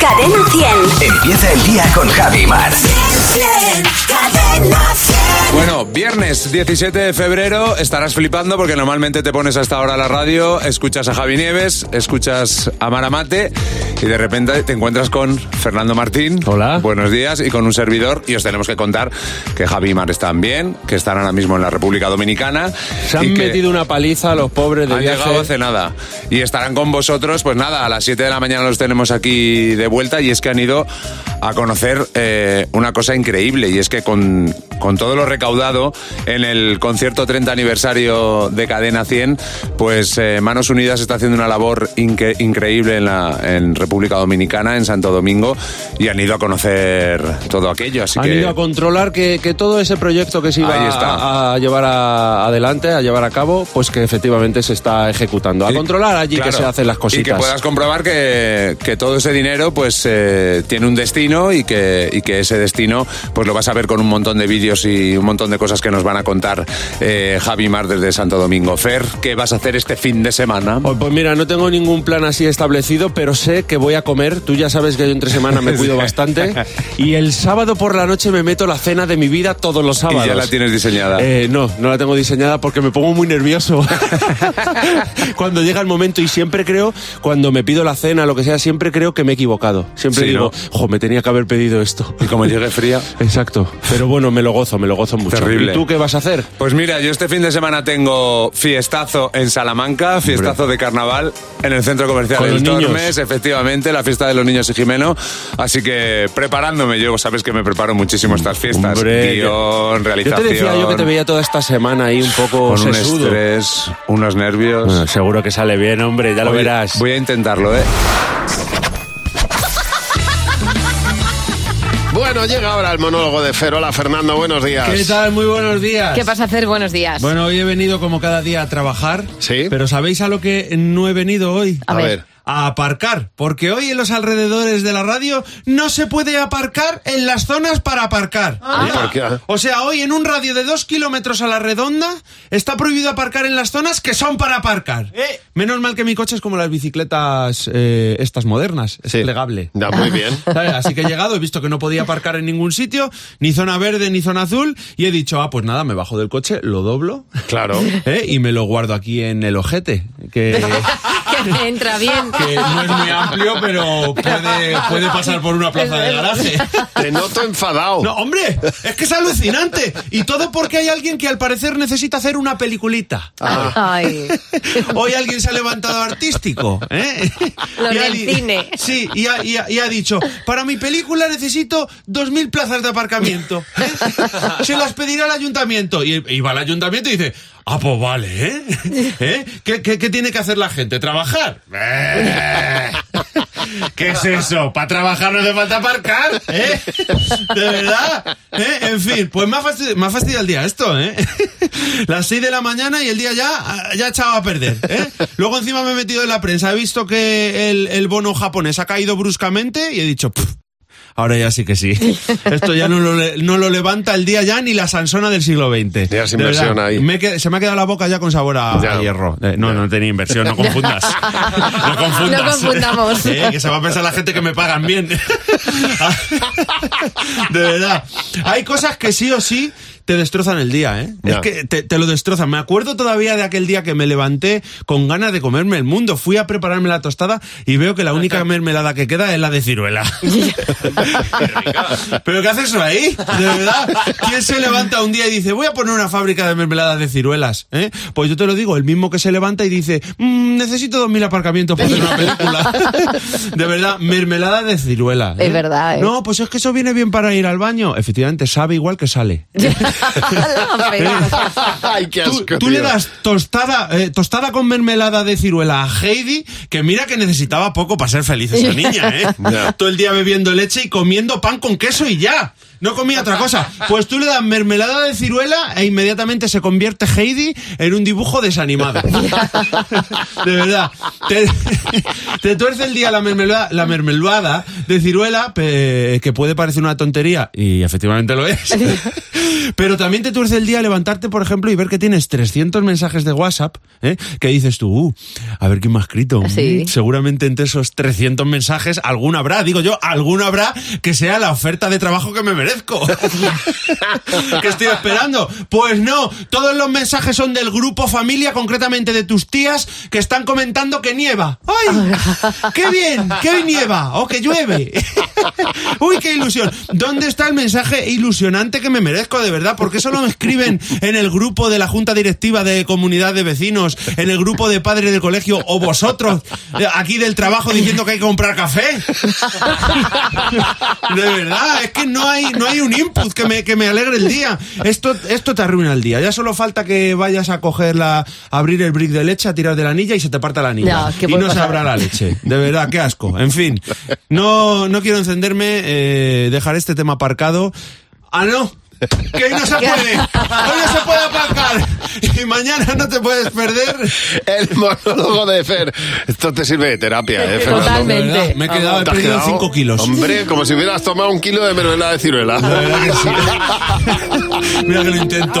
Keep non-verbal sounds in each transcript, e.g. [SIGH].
Cadena 100. Empieza el día con Javi Mar. Cadena 100. Bueno, viernes 17 de febrero estarás flipando porque normalmente te pones a esta hora la radio, escuchas a Javi Nieves, escuchas a Maramate y de repente te encuentras con Fernando Martín. Hola. Buenos días y con un servidor y os tenemos que contar que Javi y Mar están bien, que están ahora mismo en la República Dominicana. Se han y que metido una paliza a los pobres de han viaje. llegado hace nada y estarán con vosotros, pues nada, a las 7 de la mañana los tenemos aquí de vuelta y es que han ido a conocer eh, una cosa increíble y es que con, con todo lo recaudado en el concierto 30 aniversario de Cadena 100, pues eh, Manos Unidas está haciendo una labor inque- increíble en, la, en República Dominicana, en Santo Domingo, y han ido a conocer todo aquello. Así Han que... ido a controlar que, que todo ese proyecto que se iba a, a llevar a- adelante, a llevar a cabo, pues que efectivamente se está ejecutando. A Y- controlar allí claro, que se hacen las cositas. Y que puedas comprobar que, que todo ese dinero pues eh, tiene un destino y que, y que ese destino pues lo vas a ver con un montón de vídeos y un montón de cosas que nos van a contar eh, Javi Mar desde Santo Domingo. Fer, ¿qué vas a hacer este fin de semana? Oh, Pues mira, no tengo ningún plan así establecido, pero sé que voy a comer. Tú ya sabes que yo entre semana me [LAUGHS] cuido bastante. [LAUGHS] Y el sábado por la noche me meto la cena de mi vida todos los Y sábados. ya la tienes diseñada. Eh, no, no la tengo diseñada porque me pongo muy nervioso [LAUGHS] cuando llega el momento y siempre creo, cuando me pido la cena, lo que sea, siempre creo que me he equivocado. Siempre Sí, digo, ¿no? jo, me tenía que haber pedido esto. y como llegue fría. [LAUGHS] Exacto. Pero bueno, me lo gozo, me lo gozo mucho. Terrible. ¿Y tú qué vas a hacer? Pues mira, yo este fin de semana tengo fiestazo en Salamanca, fiestazo de carnaval en el centro comercial El. Tormes, efectivamente, la fiesta de los niños y Jimeno. Así que preparándome, yo sabes que me preparo muchísimo estas fiestas. Hombre, Guión, Yo realización. te decía yo que te veía toda esta semana ahí un poco con un estrés, unos nervios. Bueno, seguro que sale bien, hombre, ya lo verás. Voy a intentarlo, ¿eh? Bueno, llega ahora el monólogo de Fer. Hola, Fernando, buenos días. ¿Qué tal? Muy buenos días. ¿Qué pasa a hacer? Buenos días. Bueno, hoy he venido como cada día a trabajar. Sí. Pero ¿sabéis a lo que no he venido hoy? A A ver. ver. A aparcar. Porque hoy en los alrededores de la radio no se puede aparcar en las zonas para aparcar. ¿Y por qué? O sea, hoy en un radio de dos kilómetros a la redonda está prohibido aparcar en las zonas que son para aparcar. Menos mal que mi coche es como las bicicletas eh, estas modernas. Es Sí. plegable. Ya, muy bien. [LAUGHS] ¿Sabes? Así que he llegado, he visto que no podía aparcar en ningún sitio, ni zona verde ni zona azul, y he dicho, ah, pues nada, me bajo del coche, lo doblo Claro. [LAUGHS] ¿eh? y me lo guardo aquí en el ojete, que, [LAUGHS] [LAUGHS] entra bien. que no es muy amplio, pero puede, puede pasar por una plaza de garaje. Te noto enfadado. No, hombre, es que es alucinante. Y todo porque hay alguien que al parecer necesita hacer una peliculita. Ay. Hoy alguien se ha levantado artístico, ¿eh? Lo Y del cine. Sí, y ha, y ha- y ha dicho, para mi película necesito dos mil plazas de aparcamiento. ¿eh? Se las pedirá al ayuntamiento. Y, y va al ayuntamiento y dice, ah, pues vale, ¿eh? [LAUGHS] ¿Eh? ¿Qué, qué- qué tiene que hacer la gente? ¿Trabajar? Eh. ¿Qué es eso? ¿Para trabajar no hace falta aparcar? ¿Eh? ¿De verdad? ¿Eh? En fin, pues me ha, fastidiado, me ha fastidiado el día esto, ¿eh? [LAUGHS] Las 6 de la mañana y el día ya, ya echado a perder, ¿eh? Luego encima me he metido en la prensa, he visto que el, el bono japonés ha caído bruscamente y he dicho, "Pff, ahora ya sí que sí. [LAUGHS] Esto ya no lo, le- no lo levanta el día ya ni la Sansona del siglo XX. Ya verdad, inversión ahí. me he qued- se me ha quedado la boca ya con sabor a, Ya. a hierro. Eh, no, no tenía inversión, no confundas. [LAUGHS] No confundas. No confundamos. [LAUGHS] Eh, que se va a pensar la gente que me pagan bien. De verdad. Hay cosas que sí o sí te destrozan el día, ¿eh? Ya. Es que te, te lo destrozan. Me acuerdo todavía de aquel día que me levanté con ganas de comerme el mundo. Fui a prepararme la tostada y veo que la única [LAUGHS] mermelada que queda es la de ciruela. [LAUGHS] ¿Pero qué haces eso ahí? De verdad. ¿Quién se levanta un día y dice, voy a poner una fábrica de mermeladas de ciruelas? ¿eh? Pues yo te lo digo, el mismo que se levanta y dice, "Mm, necesito dos mil aparcamientos para hacer una película. [LAUGHS] De verdad, mermelada de ciruela. ¿eh? Es verdad, ¿eh? No, pues es que eso viene bien para ir al baño. Efectivamente, sabe igual que sale. [LAUGHS] Ay, qué Tú, asco, tú le das tostada, eh, tostada con mermelada de ciruela a Heidi, que mira que necesitaba poco para ser feliz esa [LAUGHS] niña, ¿eh? Todo el día bebiendo leche y comiendo pan con queso y ya. No comía otra cosa. Pues tú le das mermelada de ciruela e inmediatamente se convierte Heidi en un dibujo desanimado. [LAUGHS] De verdad. Te, te tuerce el día la mermelada, la mermelada de ciruela, pe- que puede parecer una tontería, y efectivamente lo es. [LAUGHS] Pero también te tuerce el día levantarte, por ejemplo, y ver que tienes 300 mensajes de WhatsApp, ¿eh? que dices tú, uh, a ver quién me ha escrito. Sí. Mm, Seguramente entre esos 300 mensajes, alguno habrá, digo yo, alguno habrá que sea la oferta de trabajo que me merezco. [LAUGHS] que estoy esperando. Pues no, todos los mensajes son del grupo familia, concretamente de tus tías, que están comentando que nieva. ¡Ay! ¡Qué bien! ¡Qué nieva! ¡O que llueve! [LAUGHS] [LAUGHS] ¡Uy, qué ilusión! ¿Dónde está el mensaje ilusionante que me merezco de verdad? ¿Por qué solo me escriben en el grupo de la Junta Directiva de Comunidad de Vecinos, en el grupo de padres del colegio o vosotros eh, aquí del trabajo diciendo que hay que comprar café? [LAUGHS] De verdad, es que no hay, no hay un input que me, que me alegre el día. Esto, esto te arruina el día. Ya solo falta que vayas a coger la, a abrir el brick de leche, a tirar de la anilla y se te parta la anilla. Ya, ¿qué y no abra la leche. De verdad, qué asco. En fin, no, no quiero encenderme, eh, dejar este tema aparcado. Ah, no. Que hoy no se [LAUGHS] puede. Hoy no se puede aparcar. Y mañana no te puedes perder. El monólogo de Fer. Esto te sirve de terapia, ¿eh, Fernando? Totalmente. Me he quedado, he perdido quedado, 5 kilos. Hombre, como si hubieras tomado un kilo de mermelada de ciruela. La verdad que sí. [LAUGHS] Mira que lo intento.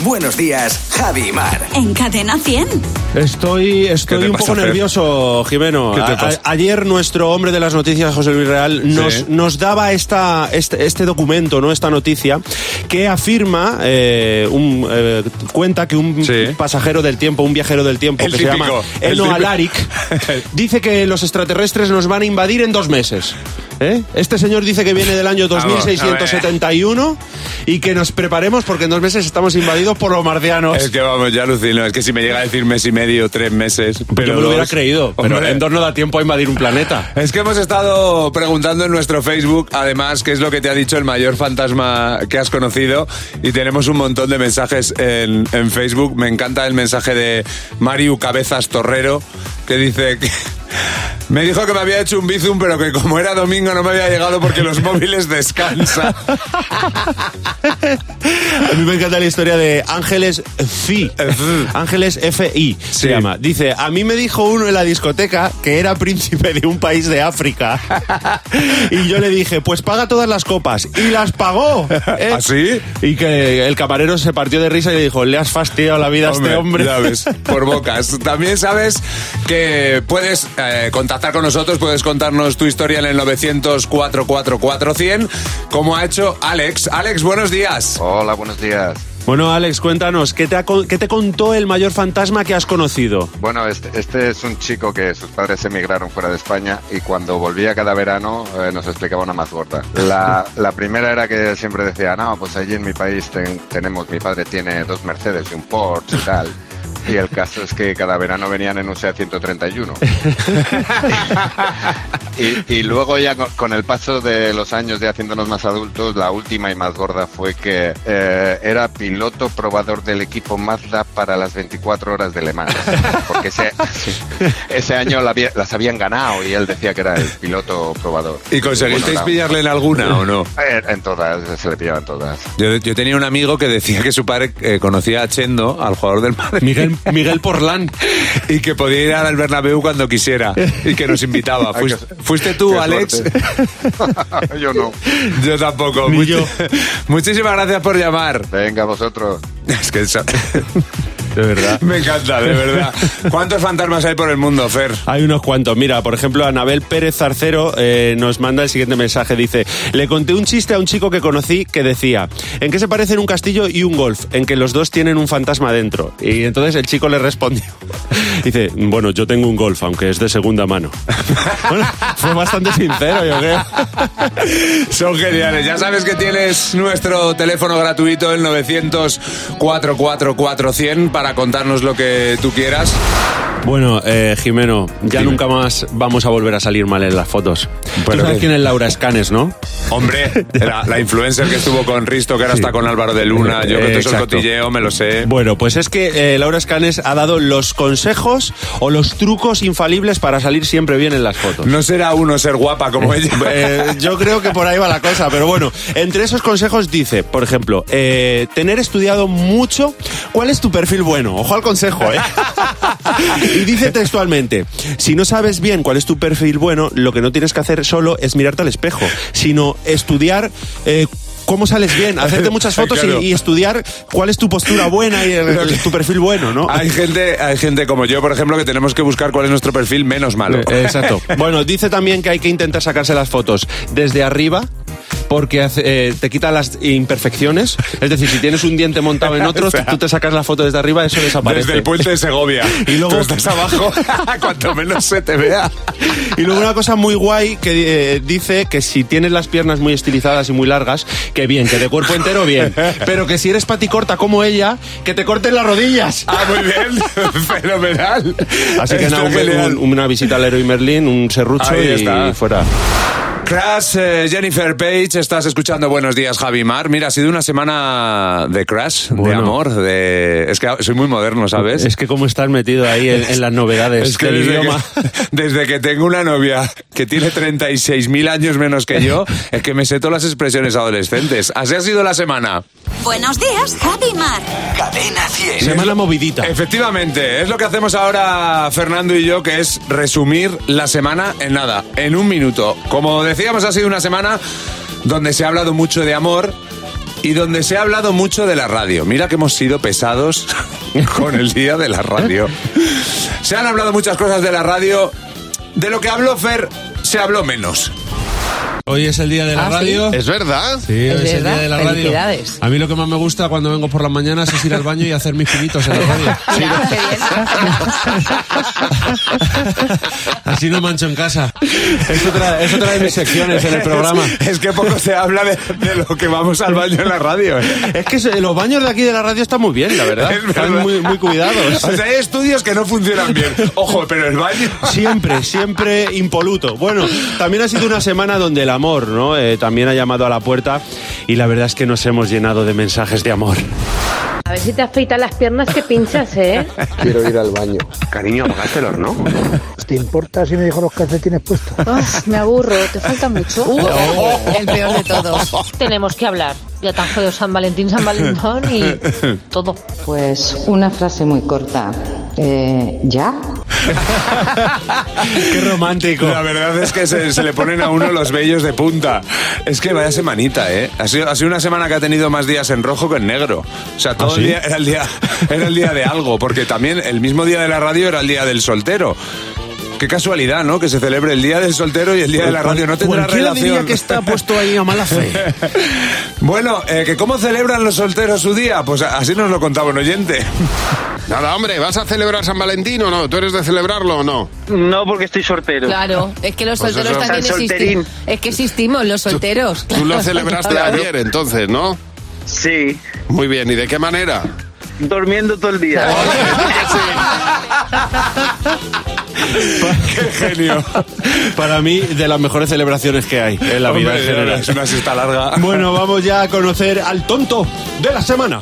Buenos días, Javi Mar. En Cadena 100. Estoy, estoy ¿Qué te un pasa, poco nervioso, Jimeno. ¿Qué te A- a- pasa? ayer nuestro hombre de las noticias, José Luis Real, nos, Sí. nos daba esta, este, este documento, no esta noticia, que afirma, eh, un, eh, cuenta que un Sí. pasajero del tiempo, un viajero del tiempo El que típico, se llama Eno. Alaric, [LAUGHS] dice que los extraterrestres nos van a invadir en dos meses. ¿Eh? Este señor dice que viene del año Vamos, a ver. 2671 y que nos preparemos porque en dos meses estamos invadidos por los marcianos. Es que vamos, ya alucino. Es que si me llega a decir mes y medio, tres meses. Pero yo me lo hubiera creído, pero Hombre, en dos no da tiempo a invadir un planeta. Es que hemos estado preguntando en nuestro Facebook, además, qué es lo que te ha dicho el mayor fantasma que has conocido. Y tenemos un montón de mensajes en, en Facebook. Me encanta el mensaje de Mariu Cabezas Torrero, que dice que. Me dijo que me había hecho un bizum, pero que como era domingo no me había llegado porque los [LAUGHS] móviles descansan. A mí me encanta la historia de Ángeles FI. Ángeles FI se Sí. llama. Dice, a mí me dijo uno en la discoteca que era príncipe de un país de África. [LAUGHS] y yo le dije, pues paga todas las copas. Y las pagó. ¿eh? ¿Ah, sí? Y que el camarero se partió de risa y le dijo, le has fastidiado la vida a este hombre. Ya ves, por bocas. También sabes que puedes eh, contactar con nosotros, puedes contarnos tu historia en el 904 44100 como ha hecho Alex. Alex, buenos días. Hola, buenos días. Bueno, Alex, cuéntanos, ¿qué te, ha qué te contó el mayor fantasma que has conocido? Bueno, este, este es un chico que sus padres emigraron fuera de España y cuando volvía cada verano eh, nos explicaba una más gorda. La, [LAUGHS] la primera era que siempre decía, no, pues allí en mi país ten- tenemos, mi padre tiene dos Mercedes y un Porsche y tal. Y el caso es que cada verano venían en un SEAT 131. [LAUGHS] y, y luego ya con, con el paso de los años de haciéndonos más adultos, la última y más gorda fue que eh, era piloto probador del equipo Mazda para las 24 horas de Le Mans. Porque ese, ese año la había- las habían ganado y él decía que era el piloto probador. ¿Y conseguisteis Bueno, la- pillarle en alguna o no? Eh, En todas, se le pillaban todas. Yo, yo tenía un amigo que decía que su padre eh, conocía a Chendo, al jugador del Madrid. Miguel, [LAUGHS] Miguel Porlán. Y que podía ir al Bernabéu cuando quisiera. Y que nos invitaba. [LAUGHS] Fuiste, fuiste tú, Alex. [LAUGHS] Yo no. Yo tampoco. Ni Much- yo. Muchísimas gracias por llamar. Venga, vosotros. Es que De verdad. [LAUGHS] me encanta, de verdad. ¿Cuántos fantasmas hay por el mundo, Fer? Hay unos cuantos. Mira, por ejemplo, Anabel Pérez Zarcero eh, nos manda el siguiente mensaje. Dice, le conté un chiste a un chico que conocí que decía, ¿en qué se parecen un castillo y un golf? En que los dos tienen un fantasma dentro. Y entonces el chico le respondió. [LAUGHS] Dice, bueno, yo tengo un golf, aunque es de segunda mano. [LAUGHS] Bueno, fue bastante sincero, yo creo. Son geniales. Ya sabes que tienes nuestro teléfono gratuito, el 900-444-100, para contarnos lo que tú quieras. Bueno, eh, Jimeno, ya Dime. nunca más vamos a volver a salir mal en las fotos. Tú Pero sabes qué- quién es Laura Escanes, ¿no? Hombre, la, la influencer que estuvo con Risto, que ahora está con Álvaro de Luna. Yo que todo eso cotilleo, me lo sé. Bueno, pues es que eh, Laura Escanes ha dado los consejos o los trucos infalibles para salir siempre bien en las fotos. No será uno ser guapa como ella. Eh, yo creo que por ahí va la cosa, pero bueno, entre esos consejos dice, por ejemplo, eh, tener estudiado mucho cuál es tu perfil bueno. Ojo al consejo, ¿eh? [LAUGHS] y dice textualmente, si no sabes bien cuál es tu perfil bueno, lo que no tienes que hacer solo es mirarte al espejo, sino estudiar... eh, cómo sales bien, hacerte muchas [LAUGHS] fotos y- Claro. y, estudiar cuál es tu postura buena y el- el- tu perfil bueno, ¿no? Hay gente, hay gente como yo, por ejemplo, que tenemos que buscar cuál es nuestro perfil menos malo. Eh, Exacto. [LAUGHS] Bueno, dice también que hay que intentar sacarse las fotos desde arriba porque hace- eh, te quita las imperfecciones. Es decir, si tienes un diente montado en otro, [LAUGHS] O sea, tú te sacas la foto desde arriba, eso desaparece. Desde el puente de Segovia. [LAUGHS] Y luego- Tú estás abajo, [LAUGHS] cuanto menos se te vea. Y luego una cosa muy guay que eh, dice que si tienes las piernas muy estilizadas y muy largas, que bien, que de cuerpo entero bien. Pero que si eres paticorta como ella, que te corten las rodillas. Ah, muy bien. Fenomenal. Así que nada, un- un- una visita al Leroy Merlin, un serrucho y está. fuera. Crash, eh, Jennifer Page, estás escuchando Buenos Días, Javi Mar. Mira, ha sido una semana de crash, de Bueno. amor, de... Es que soy muy moderno, ¿sabes? Es que como estás metido ahí en, en las novedades Es que del desde, idioma. que desde que tengo una novia que tiene 36.000 años menos que yo, es que me sé todas las expresiones adolescentes. Así ha sido la semana. Buenos días, Javi Mar. Cadena 100. Semana movidita. Efectivamente, es lo que hacemos ahora Fernando y yo, que es resumir la semana en nada, en un minuto. Como decíamos, ha sido una semana donde se ha hablado mucho de amor y donde se ha hablado mucho de la radio. Mira que hemos sido pesados [LAUGHS] con el día de la radio. Se han hablado muchas cosas de la radio. De lo que habló Fer, se habló menos. Hoy es el día de la Ah, ¿sí? radio. ¿Es verdad? Sí, Es hoy es el día de la radio. A mí lo que más me gusta cuando vengo por las mañanas es ir al baño y hacer mis pinitos en la radio. [LAUGHS] Qué bien. [LAUGHS] Así no mancho en casa. Es otra, es otra de mis secciones en el programa. [LAUGHS] Es que poco se habla de, de lo que vamos al baño en la radio. ¿eh? Es que se- los baños de aquí de la radio están muy bien, la verdad. Es Están verdad. muy, muy cuidados. O sea, hay estudios que no funcionan bien. Ojo, pero el baño... Siempre, siempre impoluto. Bueno, también ha sido una semana donde el amor, ¿no? Eh, también ha llamado a la puerta y la verdad es que nos hemos llenado de mensajes de amor. A ver si te afeitas las piernas que pinchas, ¿eh? [LAUGHS] Quiero ir al baño. Cariño, apagátelo, ¿no? ¿Te importa si me dejo los calcetines puestos? me aburro, ¿te falta mucho? El peor de todos. Tenemos que hablar. Ya tan jodido San Valentín, San Valentín y [LAUGHS] todo. Pues una frase muy corta. Eh, ¿Ya? [LAUGHS] Qué romántico. La verdad es que se, se le ponen a uno los vellos de punta. Es que vaya semanita, ¿eh? Ha sido, ha sido una semana que ha tenido más días en rojo que en negro. O sea, todo ¿Ah, sí? El día era el día era el día de algo, porque también el mismo día de la radio era el día del soltero. Qué casualidad, ¿no? Que se celebre el día del soltero y el día de la radio. No tendrá relación. diría que está puesto ahí a mala fe. [LAUGHS] Bueno, eh, que ¿cómo celebran los solteros su día? Pues así nos lo contaba un oyente. [LAUGHS] Nada, hombre, ¿vas a celebrar San Valentín o no? ¿Tú eres de celebrarlo o no? No, porque estoy soltero. Claro, es que los Pues solteros también existimos. Es que existimos los solteros. Tú lo celebraste Claro. ayer, entonces, ¿no? Sí, Muy bien, ¿y de qué manera? durmiendo todo el día. [LAUGHS] Qué genio. Para mí, de las mejores celebraciones que hay en la vida en general. Es una siesta larga. Bueno, vamos ya a conocer al tonto de la semana.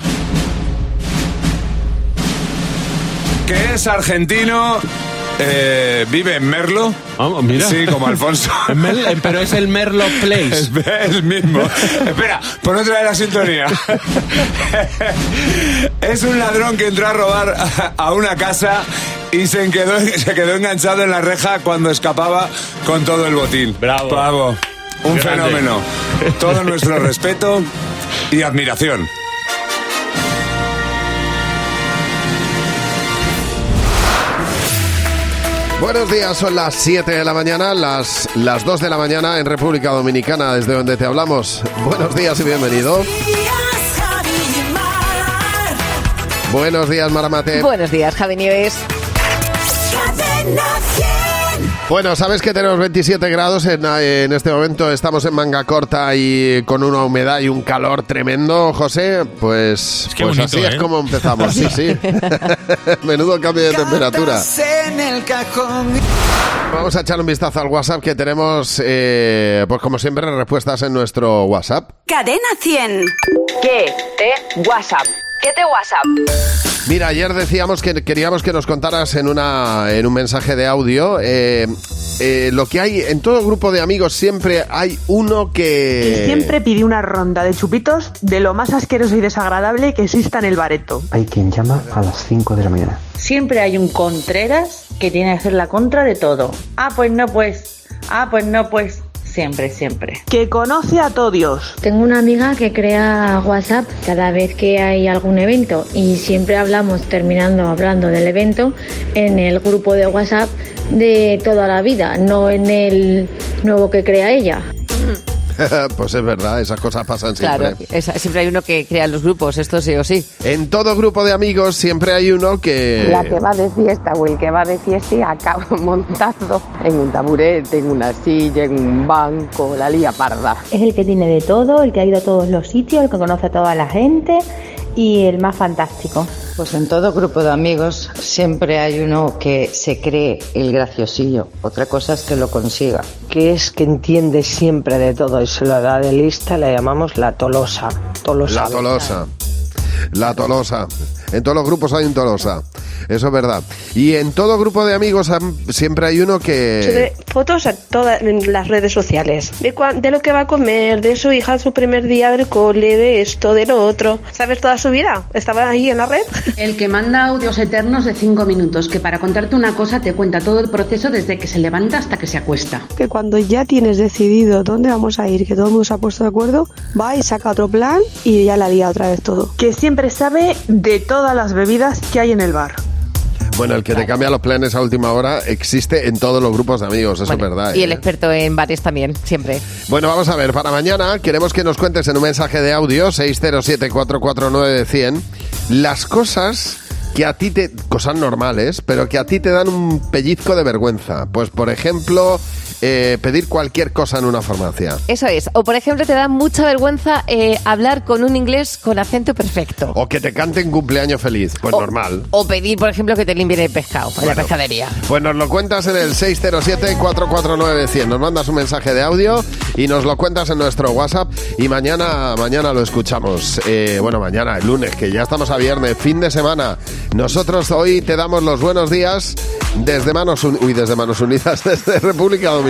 Que es argentino, eh, vive en Merlo. Vamos, mira. Sí, como Alfonso. [LAUGHS] En- pero es el Merlo Place. [LAUGHS] Es el mismo. Espera, pon otra de la sintonía. [LAUGHS] es un ladrón que entró a robar a- a una casa y se quedó, se quedó enganchado en la reja cuando escapaba con todo el botín. Bravo. Bravo. Un Grande. fenómeno. Todo nuestro respeto y admiración. Buenos días, son las 7 de la mañana, las, las 2 de la mañana en República Dominicana, desde donde te hablamos. Buenos días y bienvenido. Buenos días, Maramate. Buenos días, Javi Nieves. Cadena 100. Bueno, sabes que tenemos 27 grados en, en este momento, estamos en manga corta y con una humedad y un calor tremendo, José. Pues, Qué pues bonito, así es ¿eh? como empezamos, sí, sí. [LAUGHS] Menudo cambio de temperatura. Vamos a echar un vistazo al WhatsApp que tenemos, eh, pues como siempre, respuestas en nuestro WhatsApp. Cadena 100. ¿Qué? ¿Te? WhatsApp. ¿Qué te WhatsApp? Mira, ayer decíamos que queríamos que nos contaras en, una, en un mensaje de audio eh, eh, lo que hay en todo grupo de amigos, siempre hay uno que... Siempre pide una ronda de chupitos de lo más asqueroso y desagradable que exista en el bareto. Hay quien llama a las 5 de la mañana. Siempre hay un Contreras que tiene que hacer la contra de todo. Ah, pues no, pues. Ah, pues no, pues. Siempre, siempre. Que conoce a todos. Tengo una amiga que crea WhatsApp cada vez que hay algún evento y siempre hablamos, terminando hablando del evento, en el grupo de WhatsApp de toda la vida, no en el nuevo que crea ella. [LAUGHS] [LAUGHS] pues es verdad, esas cosas pasan siempre. Claro, esa- siempre hay uno que crea los grupos, esto sí o sí. En todo grupo de amigos siempre hay uno que... La que va de fiesta o el que va de fiesta y acaba [LAUGHS] montado en un taburete, en una silla, en un banco, la lía parda. Es el que tiene de todo, el que ha ido a todos los sitios, el que conoce a toda la gente y el más fantástico. Pues en todo grupo de amigos siempre hay uno que se cree el graciosillo. Otra cosa es que lo consiga. Que es que entiende siempre de todo y se lo da de lista, la llamamos la tolosa. Tolosa. La tolosa. La tolosa. En todos los grupos hay un tolosa. Eso es verdad. Y en todo grupo de amigos am- siempre hay uno que... Sube fotos a todas en las redes sociales de, cuan- de lo que va a comer, de su hija, su primer día del cole, de esto, de lo otro. ¿Sabes toda su vida? ¿Estaba ahí en la red? [LAUGHS] El que manda audios eternos de cinco minutos, que para contarte una cosa te cuenta todo el proceso desde que se levanta hasta que se acuesta. Que cuando ya tienes decidido dónde vamos a ir, que todo el mundo se ha puesto de acuerdo, va y saca otro plan y ya la lía otra vez todo. Que siempre sabe de todas las bebidas que hay en el bar. Bueno, el que te cambia los planes a última hora existe en todos los grupos de amigos, eso es verdad. Y el ¿eh? experto en bares también, siempre. Bueno, vamos a ver, para mañana queremos que nos cuentes en un mensaje de audio 607-449-100 las cosas que a ti te... cosas normales, pero que a ti te dan un pellizco de vergüenza. Pues, por ejemplo, eh, pedir cualquier cosa en una farmacia. Eso es. O, por ejemplo, te da mucha vergüenza eh, hablar con un inglés con acento perfecto. O que te canten cumpleaños feliz, pues normal. O pedir, por ejemplo, que te limpien el pescado en la pescadería. Pues nos lo cuentas en el 607-449-100. Nos mandas un mensaje de audio y nos lo cuentas en nuestro WhatsApp y mañana, mañana lo escuchamos. Eh, bueno, mañana, el lunes, que ya estamos a viernes, fin de semana. Nosotros hoy te damos los buenos días desde Manos, Un- Uy, desde Manos Unidas, [LAUGHS] desde República Dominicana.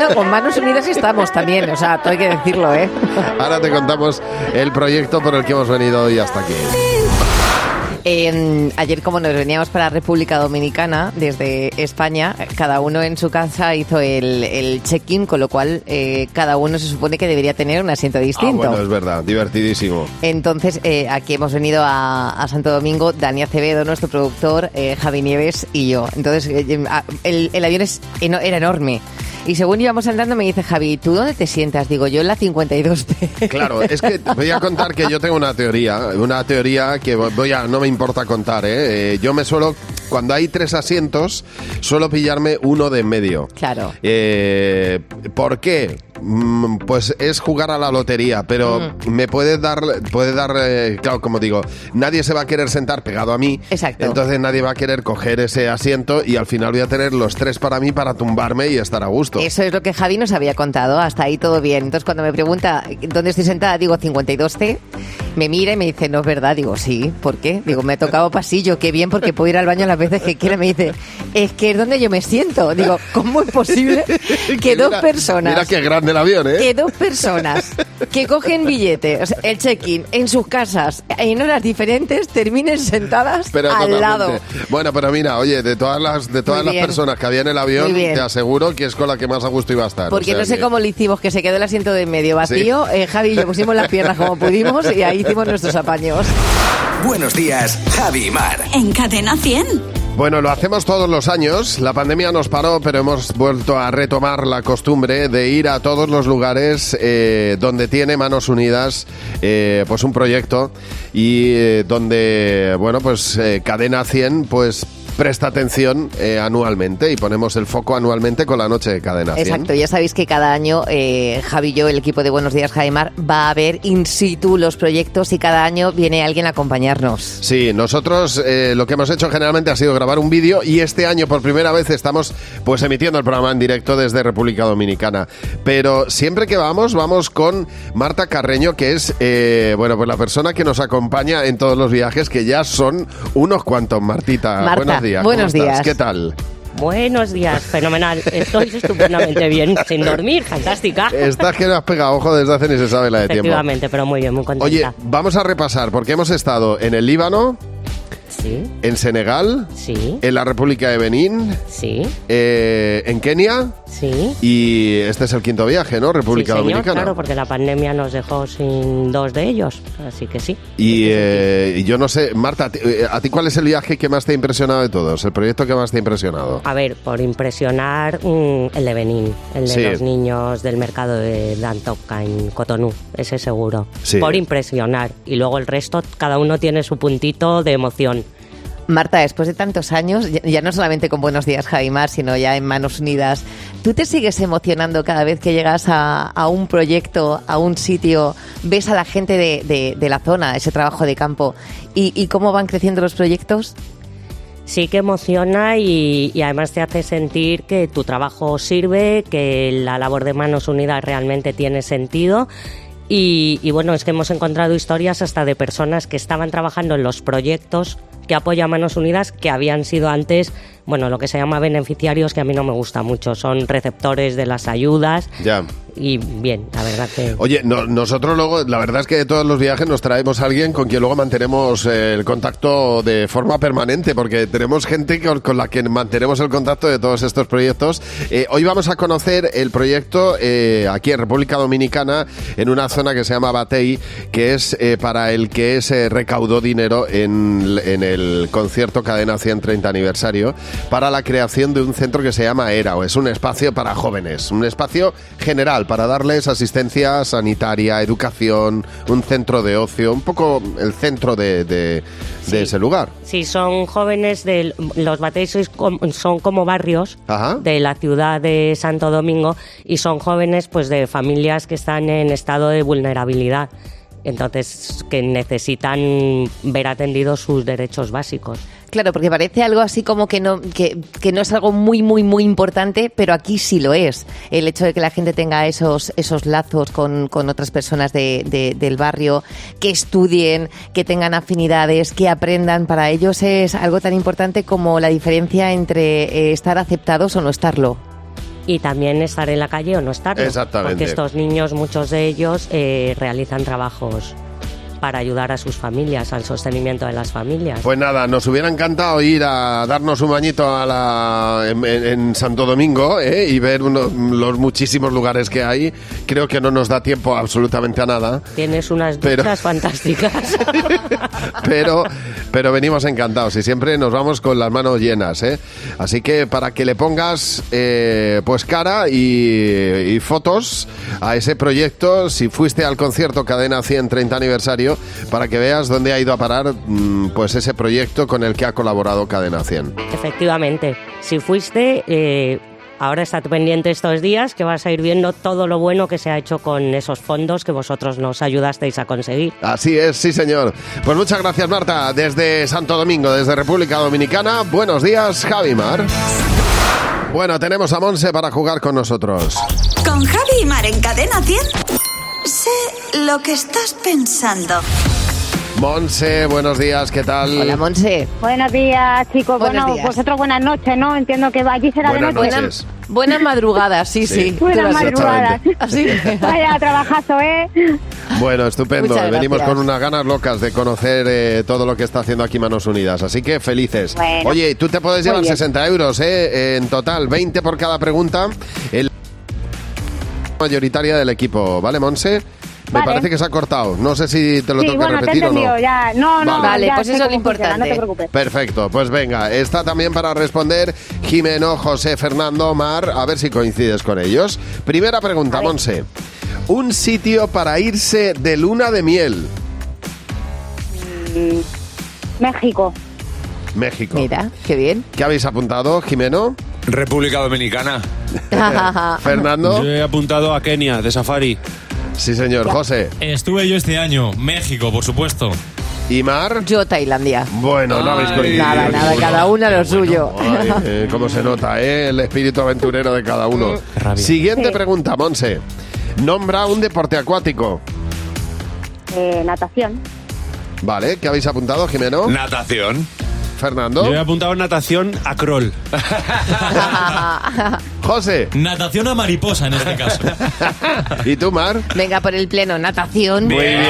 No, con manos unidas estamos también, o sea, todo hay que decirlo, ¿eh? Ahora te contamos el proyecto por el que hemos venido hoy hasta aquí. Eh, ayer, como nos veníamos para República Dominicana desde España, cada uno en su casa hizo el, el check-in, con lo cual eh, cada uno se supone que debería tener un asiento Ah, distinto. bueno, es verdad, divertidísimo. Entonces, eh, aquí hemos venido a, a Santo Domingo, Dani Acevedo, nuestro productor, eh, Javi Nieves y yo. Entonces, eh, a- el, el avión es, era enorme. Y según íbamos andando, me dice Javi, ¿tú dónde te sientas? Digo, yo en la 52T. [LAUGHS] Claro, es que te voy a contar que yo tengo una teoría, una teoría que voy a, no me importa contar, ¿eh? Eh, yo me suelo, cuando hay tres asientos, suelo pillarme uno de en medio. Claro. Eh, ¿Por qué? Mm, Pues es jugar a la lotería, pero me puede dar, puede dar, eh, claro, como digo, nadie se va a querer sentar pegado a mí, Exacto. entonces nadie va a querer coger ese asiento y al final voy a tener los tres para mí para tumbarme y estar a gusto. Eso es lo que Javi nos había contado, hasta ahí todo bien. Entonces cuando me pregunta dónde estoy sentada, digo 52C, me mira y me dice, no es verdad, digo, sí, ¿por qué? Digo, me ha tocado pasillo, qué bien, porque puedo ir al baño las veces que quiera. Me dice, es que es donde yo me siento. Digo, ¿cómo es posible [LAUGHS] que dos personas... Mira qué grande el avión, ¿eh? Que dos personas que cogen billete, o sea, el check-in, en sus casas, en horas diferentes, terminen sentadas Pero al totalmente. lado. Bueno, pero mira, oye, de todas las de todas las personas que había en el avión, te aseguro que es con la que más a gusto iba a estar. Porque o sea no sé que- cómo lo hicimos, que se quedó el asiento de en medio vacío. Eh, Javi y yo pusimos las piernas como pudimos y ahí hicimos nuestros apaños. Buenos días, Javi y Mar. En Cadena 100. Bueno, lo hacemos todos los años. La pandemia nos paró, pero hemos vuelto a retomar la costumbre de ir a todos los lugares eh, donde tiene Manos Unidas eh, pues un proyecto y eh, donde, bueno, pues eh, Cadena 100 pues presta atención eh, anualmente y ponemos el foco anualmente con la noche de Cadena 100. Exacto, ya sabéis que cada año eh, Javi y yo, el equipo de Buenos Días Jaimar, va a ver in situ los proyectos y cada año viene alguien a acompañarnos. Sí, nosotros eh, lo que hemos hecho generalmente ha sido grabar un vídeo y este año por primera vez estamos pues emitiendo el programa en directo desde República Dominicana. Pero siempre que vamos, vamos con Marta Carreño, que es eh, bueno pues la persona que nos acompaña en todos los viajes, que ya son unos cuantos, Martita. Marta, buenos días. ¿cómo buenos estás? días. ¿Qué tal? Buenos días, fenomenal. Estoy estupendamente bien, [LAUGHS] sin dormir, fantástica. Estás que no has pegado ojo desde hace ni se sabe la de tiempo. Efectivamente, pero muy bien, muy contenta. Oye, vamos a repasar porque hemos estado en el Líbano, Sí. en Senegal, Sí. en la República de Benín, Sí. eh, en Kenia Sí. y este es el quinto viaje, ¿no? República sí, señor, Dominicana. claro, porque la pandemia nos dejó sin dos de ellos, así que sí. Y eh, yo no sé, Marta, ¿a ti- eh, ¿a ti cuál es el viaje que más te ha impresionado de todos? ¿El proyecto que más te ha impresionado? A ver, por impresionar, mm, el de Benín, el de Sí. los niños del mercado de Dantoca en Cotonú, ese seguro. Sí. Por impresionar. Y luego el resto, cada uno tiene su puntito de emoción. Marta, después de tantos años, ya, no solamente con Buenos Días, Javimar, sino ya en Manos Unidas, ¿tú te sigues emocionando cada vez que llegas a, un proyecto, a un sitio, ves a la gente de, de- la zona, ese trabajo de campo, y, cómo van creciendo los proyectos? Sí que emociona y, además te hace sentir que tu trabajo sirve, que la labor de Manos Unidas realmente tiene sentido. Y bueno, es que hemos encontrado historias hasta de personas que estaban trabajando en los proyectos que apoya Manos Unidas, que habían sido antes, bueno, lo que se llama beneficiarios, que a mí no me gusta mucho, son receptores de las ayudas. Ya. Y bien, la verdad que... Oye, no- nosotros luego, la verdad es que de todos los viajes nos traemos a alguien con quien luego mantenemos eh, el contacto de forma permanente, porque tenemos gente con, con la que mantenemos el contacto de todos estos proyectos. Eh, hoy vamos a conocer el proyecto eh, aquí en República Dominicana, en una zona que se llama Batey, que es eh, para el que se recaudó dinero en, en el concierto Cadena 130 aniversario, para la creación de un centro que se llama ERAO. Es un espacio para jóvenes, un espacio general para darles asistencia sanitaria, educación, un centro de ocio, un poco el centro de, de- de ese lugar. Sí, son jóvenes de los com- son como barrios Ajá. de la ciudad de Santo Domingo y son jóvenes pues de familias que están en estado de vulnerabilidad. Entonces, que necesitan ver atendidos sus derechos básicos. Claro, porque parece algo así como que no, que, que no es algo muy, muy, muy importante, pero aquí sí lo es. El hecho de que la gente tenga esos, esos lazos con, con otras personas de- de- del barrio, que estudien, que tengan afinidades, que aprendan, para ellos es algo tan importante como la diferencia entre eh, estar aceptados o no estarlo. Y también estar en la calle o no estarlo. Exactamente. Porque estos niños, muchos de ellos, eh, realizan trabajos para ayudar a sus familias, al sostenimiento de las familias. Pues nada, nos hubiera encantado ir a darnos un bañito a la, en, en- Santo Domingo ¿eh? y ver uno- los muchísimos lugares que hay. Creo que no nos da tiempo absolutamente a nada. Tienes unas Pero- duchas fantásticas. [LAUGHS] pero, pero venimos encantados y siempre nos vamos con las manos llenas, ¿eh? Así que para que le pongas eh, pues cara y, y fotos a ese proyecto, si fuiste al concierto Cadena 100 30 para que veas dónde ha ido a parar mm, pues ese proyecto con el que ha colaborado Cadena 100. Efectivamente, si fuiste, eh, ahora estate pendiente estos días que vas a ir viendo todo lo bueno que se ha hecho con esos fondos que vosotros nos ayudasteis a conseguir. Así es, sí señor. Pues muchas gracias Marta, desde Santo Domingo, desde República Dominicana. Buenos días, Javimar. Bueno, tenemos a Monse para jugar con nosotros. Con Javi y Mar en Cadena 100. Sé lo que estás pensando. Monse, buenos días, ¿qué tal? Hola, Monse. Buenos días, chicos. Buenos bueno, días. vosotros buenas noches, ¿no? Entiendo que allí será Buenas de noche. noches. Buenas madrugadas, sí, sí. tú Buenas madrugadas. Así. [LAUGHS] Vaya trabajazo, ¿eh? Bueno, estupendo. Venimos con unas ganas locas de conocer eh, todo lo que está haciendo aquí Manos Unidas. Así que felices. Bueno. Oye, tú te puedes llevar bien. 60 euros eh, en total, 20 por cada pregunta. El mayoritaria del equipo, ¿vale, Monse? Me Vale. parece que se ha cortado. No sé si te lo sí, tengo que bueno, te he repetir o no. ya. No, no, Vale, ya pues sé eso es lo cómo funciona, importante. No te preocupes. Perfecto, pues venga, está también para responder Jimeno, José, Fernando, Omar, a ver si coincides con ellos. Primera pregunta, Monse. Un sitio para irse de luna de miel. Mm, México. México. Mira, qué bien. ¿Qué habéis apuntado, Jimeno? República Dominicana. [LAUGHS] Fernando. Yo he apuntado a Kenia, de safari. Sí, señor. José. Estuve yo este año, México, por supuesto. ¿Y Mar? Yo, Tailandia. Bueno, no habéis coincidido. Nada, nada, cada una lo suyo. Ay, eh, cómo se nota, ¿eh? El espíritu aventurero de cada uno. Siguiente Sí. pregunta, Monse. Nombra un deporte acuático. Eh, natación. Vale, ¿qué habéis apuntado, Jimeno? Natación. Fernando. Yo he apuntado natación a crawl. [LAUGHS] José. Natación a mariposa en este caso. [LAUGHS] ¿Y tú, Mar? Venga, por el pleno, natación. Muy bien.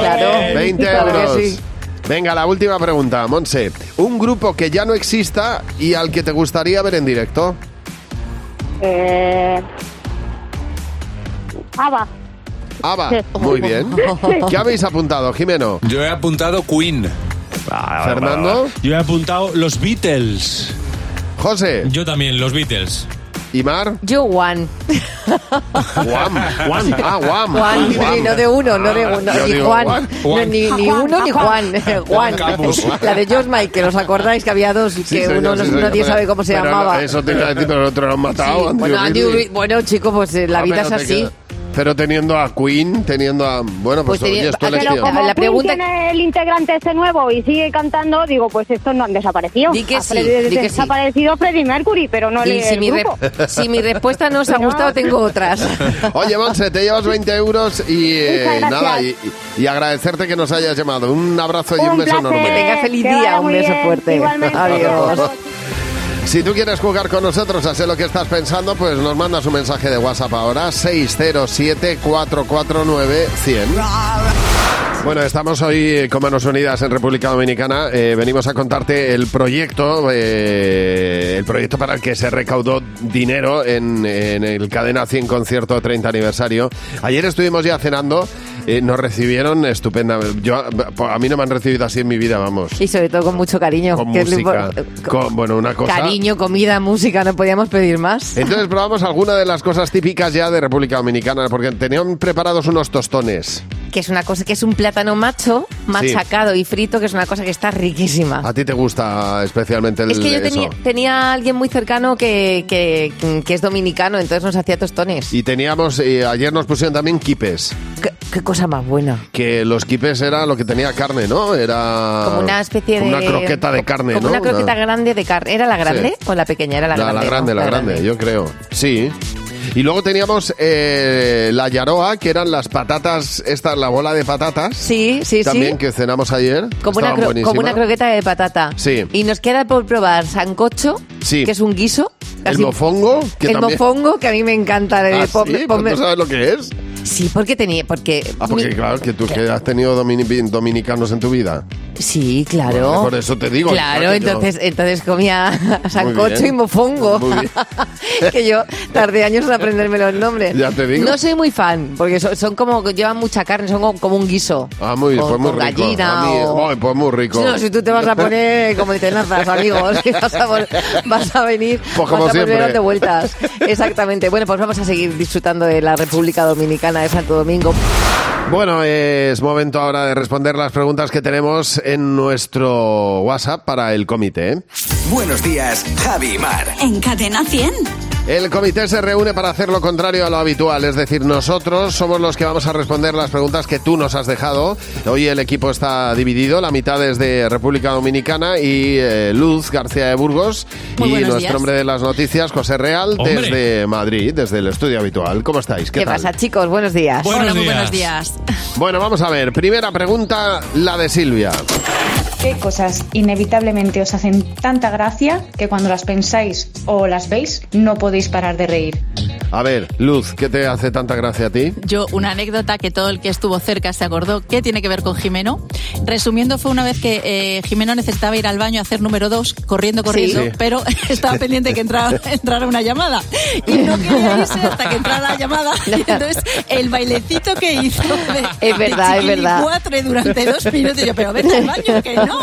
Claro. 20 Claro que euros. sí. Venga, la última pregunta, Monse. Un grupo que ya no exista y al que te gustaría ver en directo. Eh... Ava. Ava, muy bien. [LAUGHS] ¿Qué habéis apuntado, Jimeno? Yo he apuntado Queen. Fernando. Yo he apuntado los Beatles. José. Yo también, los Beatles. ¿Y Mar? Yo Juan. Guam. Guam. Ah. Juan, Guam. sí, no de uno, no de uno. Yo Ni Juan. Juan. No, ni, ni Juan. uno ni Juan. [LAUGHS] Juan. La de George Michael, ¿os acordáis que había dos Sí, que señor, uno no, sí, señor. nadie sabe cómo se Pero llamaba? Eso te iba a decir, pero el otro lo han matado. Andy bueno, Andy. Uri- bueno, chico, pues eh, la Ah, vida es así. queda- Pero teniendo a Queen, teniendo a... Bueno, pues, Pues oye, es tu pero elección. Como La Queen pregunta- tiene el integrante ese nuevo y sigue cantando, digo, pues estos no han desaparecido. Di que Ha sí, Freddy- di que sí. desaparecido Freddie Mercury, pero no Y el si, mi re- [LAUGHS] si mi respuesta no os ha [LAUGHS] gustado, tengo otras. [LAUGHS] Oye, Monse, te llevas 20 euros y eh, Muchas gracias. nada, y, y agradecerte que nos hayas llamado. Un abrazo y un, Un beso placer. enorme. Que tengas feliz día, un beso bien, fuerte. igualmente. Adiós. Si tú quieres jugar con nosotros a sé lo que estás pensando, pues nos mandas un mensaje de WhatsApp ahora, 607-449-100. Bueno, estamos hoy con Manos Unidas en República Dominicana. Eh, venimos a contarte el proyecto, eh, el proyecto para el que se recaudó dinero en, en el Cadena 100 concierto 30 aniversario. Ayer estuvimos ya cenando, eh, nos recibieron estupendamente. Yo, a mí no me han recibido así en mi vida, vamos. Y sobre todo con mucho cariño. Con que es música, con, bueno, una cosa... Cariño, comida, música, no podíamos pedir más. Entonces probamos alguna de las cosas típicas ya de República Dominicana, porque tenían preparados unos tostones. Que es una cosa que es un plátano macho machacado y frito, que es una cosa que está riquísima. ¿A ti te gusta especialmente el Es que yo tenía, alguien muy cercano que, que, que es dominicano, entonces nos hacía tostones. Y teníamos, ayer nos pusieron también quipes, ¿Qué, qué cosa más buena. que los quipes era lo que tenía carne, ¿no? Era... Como una especie de... Una croqueta de carne, Como ¿no? una croqueta grande de carne. ¿Era la grande Sí. o la pequeña? Era la, La, grande. la grande, ¿no? la grande, yo creo. Sí. Y luego teníamos eh, la yaroa, que eran las patatas, esta, la bola de patatas. Sí, sí, También sí. que cenamos ayer. Como una, como una croqueta de patata. Sí. Y nos queda por probar sancocho, Sí. que es un guiso. El casi- mofongo, que el también... mofongo, que a mí me encanta. de- ¿Ah, sí? ponme- ¿Pues ¿No sabes lo que es? Sí, porque tenía... Porque, Ah, porque mi- claro, que tú que has tenido domini- dominicanos en tu vida. Sí, claro. Por eso te digo. Claro, que yo- entonces, entonces comía [LAUGHS] sancocho bien. y mofongo. Muy bien. [LAUGHS] que yo tardé años en aprenderme los nombres. Ya te digo. No soy muy fan, porque son, son como, llevan mucha carne, son como, como un guiso. Ah, muy, Con- pues muy con rico. gallina A mí- o- Ay, pues muy rico. No, si tú te vas a poner como de tenazas, amigos, y vas a, vol- vas a venir, Pues como vas a volver siempre. dando vueltas. Exactamente. Bueno, pues vamos a seguir disfrutando de la República Dominicana de Santo Domingo. Bueno, es momento ahora de responder las preguntas que tenemos en nuestro WhatsApp para el comité. ¿eh? Buenos días, Javi y Mar. En Cadena 100. El comité se reúne para hacer lo contrario a lo habitual, es decir, nosotros somos los que vamos a responder las preguntas que tú nos has dejado. Hoy el equipo está dividido, la mitad es de República Dominicana y eh, Luz García de Burgos Muy y buenos nuestro días. hombre de las noticias, José Real, Hombre. desde Madrid, desde el estudio habitual. ¿Cómo estáis? ¿Qué, ¿Qué, tal? pasa, chicos? Buenos días. Hola, muy buenos días. [LAUGHS] Bueno, vamos a ver. Primera pregunta, la de Silvia. ¿Qué cosas inevitablemente os hacen tanta gracia que cuando las pensáis o las veis no podéis parar de reír? A ver, Luz, ¿qué te hace tanta gracia a ti? Yo, una anécdota que todo el que estuvo cerca se acordó, ¿qué tiene que ver con Jimeno? Resumiendo, fue una vez que eh, Jimeno necesitaba ir al baño a hacer número dos, corriendo, corriendo, Sí. pero [LAUGHS] estaba pendiente que entrara, [LAUGHS] entrara una llamada. Y no quería irse hasta que entrara la llamada. [LAUGHS] Y entonces, el bailecito que hizo de, Es verdad, de es verdad. chiquilicuatre durante dos minutos, y yo, pero vete al baño, que no.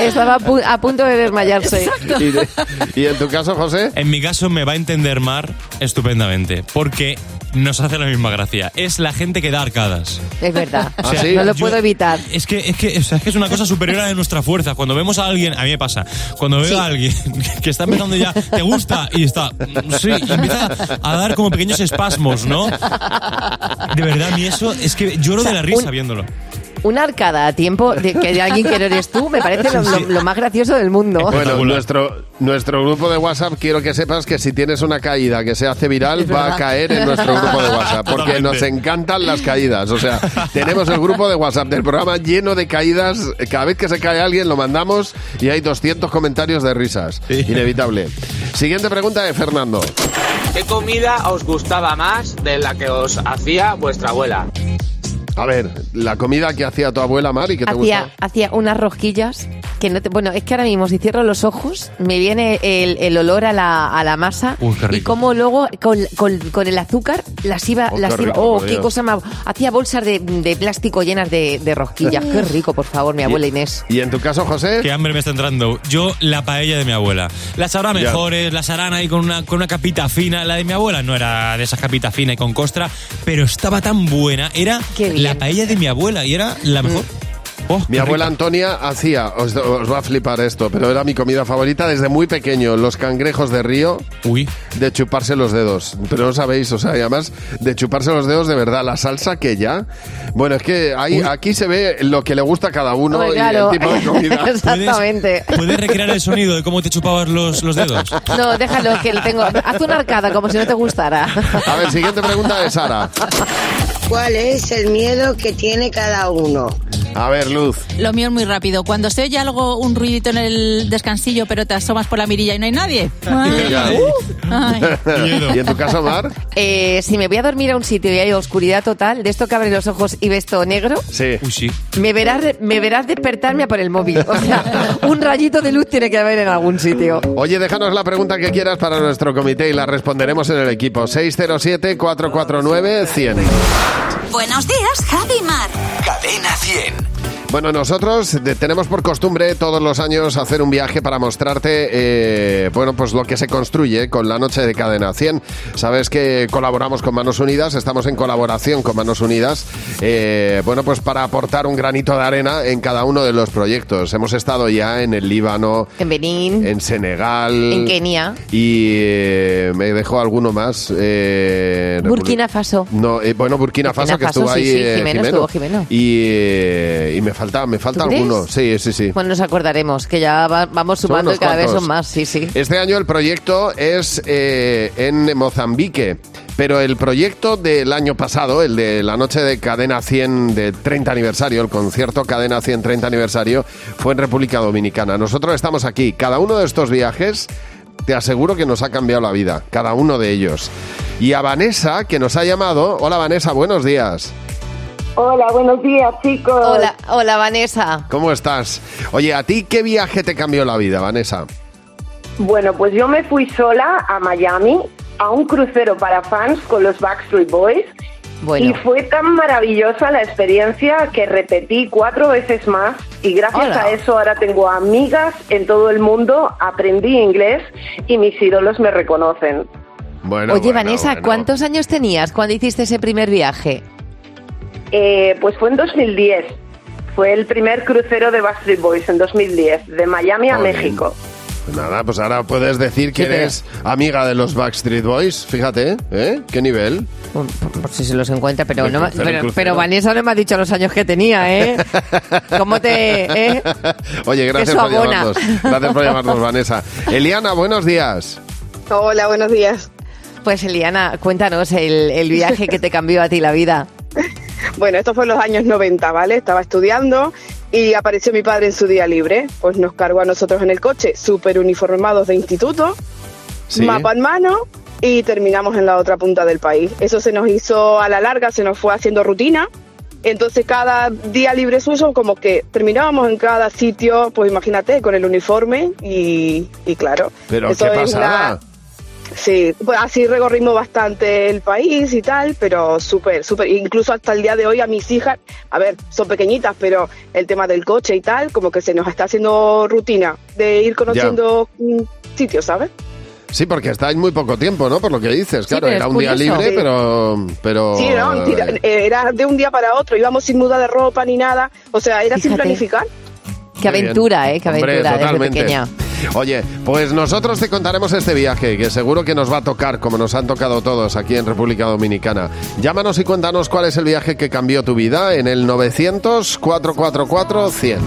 Estaba a, pu- a punto de desmayarse. ¿Y, de- y en tu caso, José? En mi caso me va a entender Mar estupendamente, porque nos hace la misma gracia. Es la gente que da arcadas. Es verdad. O [LAUGHS] sea, no lo yo- puedo evitar. Es que, es, que, o sea, es que es una cosa superior a de nuestra fuerza. Cuando vemos a alguien, a mí me pasa, cuando veo a alguien [LAUGHS] que está empezando ya, te gusta, y está, sí, y empieza a dar como pequeños espasmos, ¿no? De verdad, a mí eso es que lloro O sea, de la risa un- viéndolo. Una arcada a tiempo de que de alguien que no eres tú me parece lo, lo- lo más gracioso del mundo. Bueno, nuestro, nuestro grupo de WhatsApp, quiero que sepas que si tienes una caída que se hace viral, va a caer en nuestro grupo de WhatsApp, porque Totalmente. nos encantan las caídas. O sea, tenemos el grupo de WhatsApp del programa lleno de caídas. Cada vez que se cae alguien, lo mandamos y hay 200 comentarios de risas. Inevitable. Siguiente pregunta de Fernando. ¿Qué comida os gustaba más de la que os hacía vuestra abuela? A ver, la comida que hacía tu abuela Mari, que te Hacía, gusta. hacía unas rosquillas que no te, bueno, es que ahora mismo si cierro los ojos me viene el, el olor a la, a la masa Uy, qué y rico. como luego con, con- con el azúcar las iba, Oh, qué las iba, rico, oh, qué cosa más, hacía bolsas de, de plástico llenas de, de rosquillas, qué rico, por favor, mi abuela Inés. ¿Y en tu caso, José? Qué hambre me está entrando. Yo, la paella de mi abuela. Las habrá mejores, las harán ahí con una, con una capita fina. La de mi abuela no era de esas capitas finas y con costra, pero estaba tan buena. Era Qué bien. La paella de mi abuela y era la mejor. Oh, Mi abuela rica. Antonia hacía, os, os va a flipar esto, pero era mi comida favorita desde muy pequeño, los cangrejos de río, Uy. de chuparse los dedos. Pero no sabéis, o sea, y además de chuparse los dedos de verdad, la salsa que ya. Bueno, es que ahí, aquí se ve lo que le gusta a cada uno Hombre, y claro. el tipo de comida. [LAUGHS] Exactamente. ¿Puedes recrear el sonido de cómo te chupabas los, los dedos? No, déjalo, que le tengo. Haz una arcada como si no te gustara. A ver, siguiente pregunta de Sara. [LAUGHS] ¿Cuál es el miedo que tiene cada uno? A ver, Luz. Lo mío es muy rápido. Cuando se oye algo, un ruidito en el descansillo, pero te asomas por la mirilla y no hay nadie. Ay. Ay. [LAUGHS] ¿Y en tu caso, Mar? Eh, si me voy a dormir a un sitio y hay oscuridad total, de esto que abres los ojos y ves todo negro, Sí. Uy, sí. me verás, me verás despertarme a por el móvil. O sea, [LAUGHS] un rayito de luz tiene que haber en algún sitio. Oye, déjanos la pregunta que quieras para nuestro comité y la responderemos en el equipo. 607-449-100. Buenos días, Javi Mar. Cadena 100. Bueno, nosotros tenemos por costumbre todos los años hacer un viaje para mostrarte, eh, bueno, pues lo que se construye con la noche de Cadena 100. Sabes que colaboramos con Manos Unidas, estamos en colaboración con Manos Unidas, eh, bueno, pues para aportar un granito de arena en cada uno de los proyectos. Hemos estado ya en el Líbano, En Benín, en Senegal, en Kenia, y eh, me dejó alguno más. eh, Burkina Faso. no, eh, bueno, Burkina, Burkina Faso, que Faso, estuvo sí, ahí. sí, eh, Jimeno, estuvo Jimeno. Y, y me falta, me falta alguno. Sí, sí, sí. Bueno, nos acordaremos, que ya va- vamos sumando unos y cada vez cuantos. son más, sí, sí. Este año el proyecto es eh, en Mozambique, pero el proyecto del año pasado, el de la noche de Cadena 100 de 30 aniversario, el concierto Cadena 100 30 aniversario, fue en República Dominicana. Nosotros estamos aquí. Cada uno de estos viajes, te aseguro que nos ha cambiado la vida, cada uno de ellos. Y a Vanessa, que nos ha llamado. Hola Vanessa, buenos días. Hola, buenos días, chicos. Hola, hola Vanessa. ¿Cómo estás? Oye, ¿a ti qué viaje te cambió la vida, Vanessa? Bueno, pues yo me fui sola a Miami a un crucero para fans con los Backstreet Boys. Bueno. Y fue tan maravillosa la experiencia que repetí cuatro veces más y gracias Hola. a eso ahora tengo amigas en todo el mundo, aprendí inglés y mis ídolos me reconocen. Bueno, Oye, bueno, Vanessa, bueno. ¿cuántos años tenías cuando hiciste ese primer viaje? Eh, pues fue en 2010. Fue el primer crucero de Backstreet Boys en 2010, de Miami a. México. Pues nada, pues ahora puedes decir que eres amiga de los Backstreet Boys. Fíjate, ¿eh? ¿Qué nivel? Por, por si se los encuentra, pero, no, me- crucero, pero, pero Vanessa no me ha dicho los años que tenía, ¿eh? [LAUGHS] ¿Cómo te...? eh? Oye, gracias por llamarnos. Gracias por llamarnos, Vanessa. [LAUGHS] Eliana, buenos días. Hola, buenos días. Pues Eliana, cuéntanos el, el viaje que te cambió a ti la vida. [LAUGHS] Bueno, esto fue en los años 90, ¿vale? Estaba estudiando y apareció mi padre en su día libre. Pues nos cargó a nosotros en el coche, súper uniformados de instituto, Sí. mapa en mano y terminamos en la otra punta del país. Eso se nos hizo a la larga, se nos fue haciendo rutina. Entonces cada día libre suyo como que terminábamos en cada sitio, pues imagínate, con el uniforme y, y claro. Pero eso qué pasada. Sí, pues así recorrimos bastante el país y tal, pero súper, súper. Incluso hasta el día de hoy a mis hijas, a ver, son pequeñitas, pero el tema del coche y tal, como que se nos está haciendo rutina de ir conociendo mm, sitios, ¿sabes? Sí, porque estáis muy poco tiempo, ¿no? Por lo que dices. Claro, era un día libre, Sí. pero... pero Sí, no, eh, era de un día para otro, íbamos sin muda de ropa ni nada, o sea, era sin planificar. Qué aventura, ¿eh? Qué Hombre, aventura desde totalmente. pequeña. Oye, pues nosotros te contaremos este viaje, que seguro que nos va a tocar, como nos han tocado todos aquí en República Dominicana. Llámanos y cuéntanos cuál es el viaje que cambió tu vida en el 900-444-100.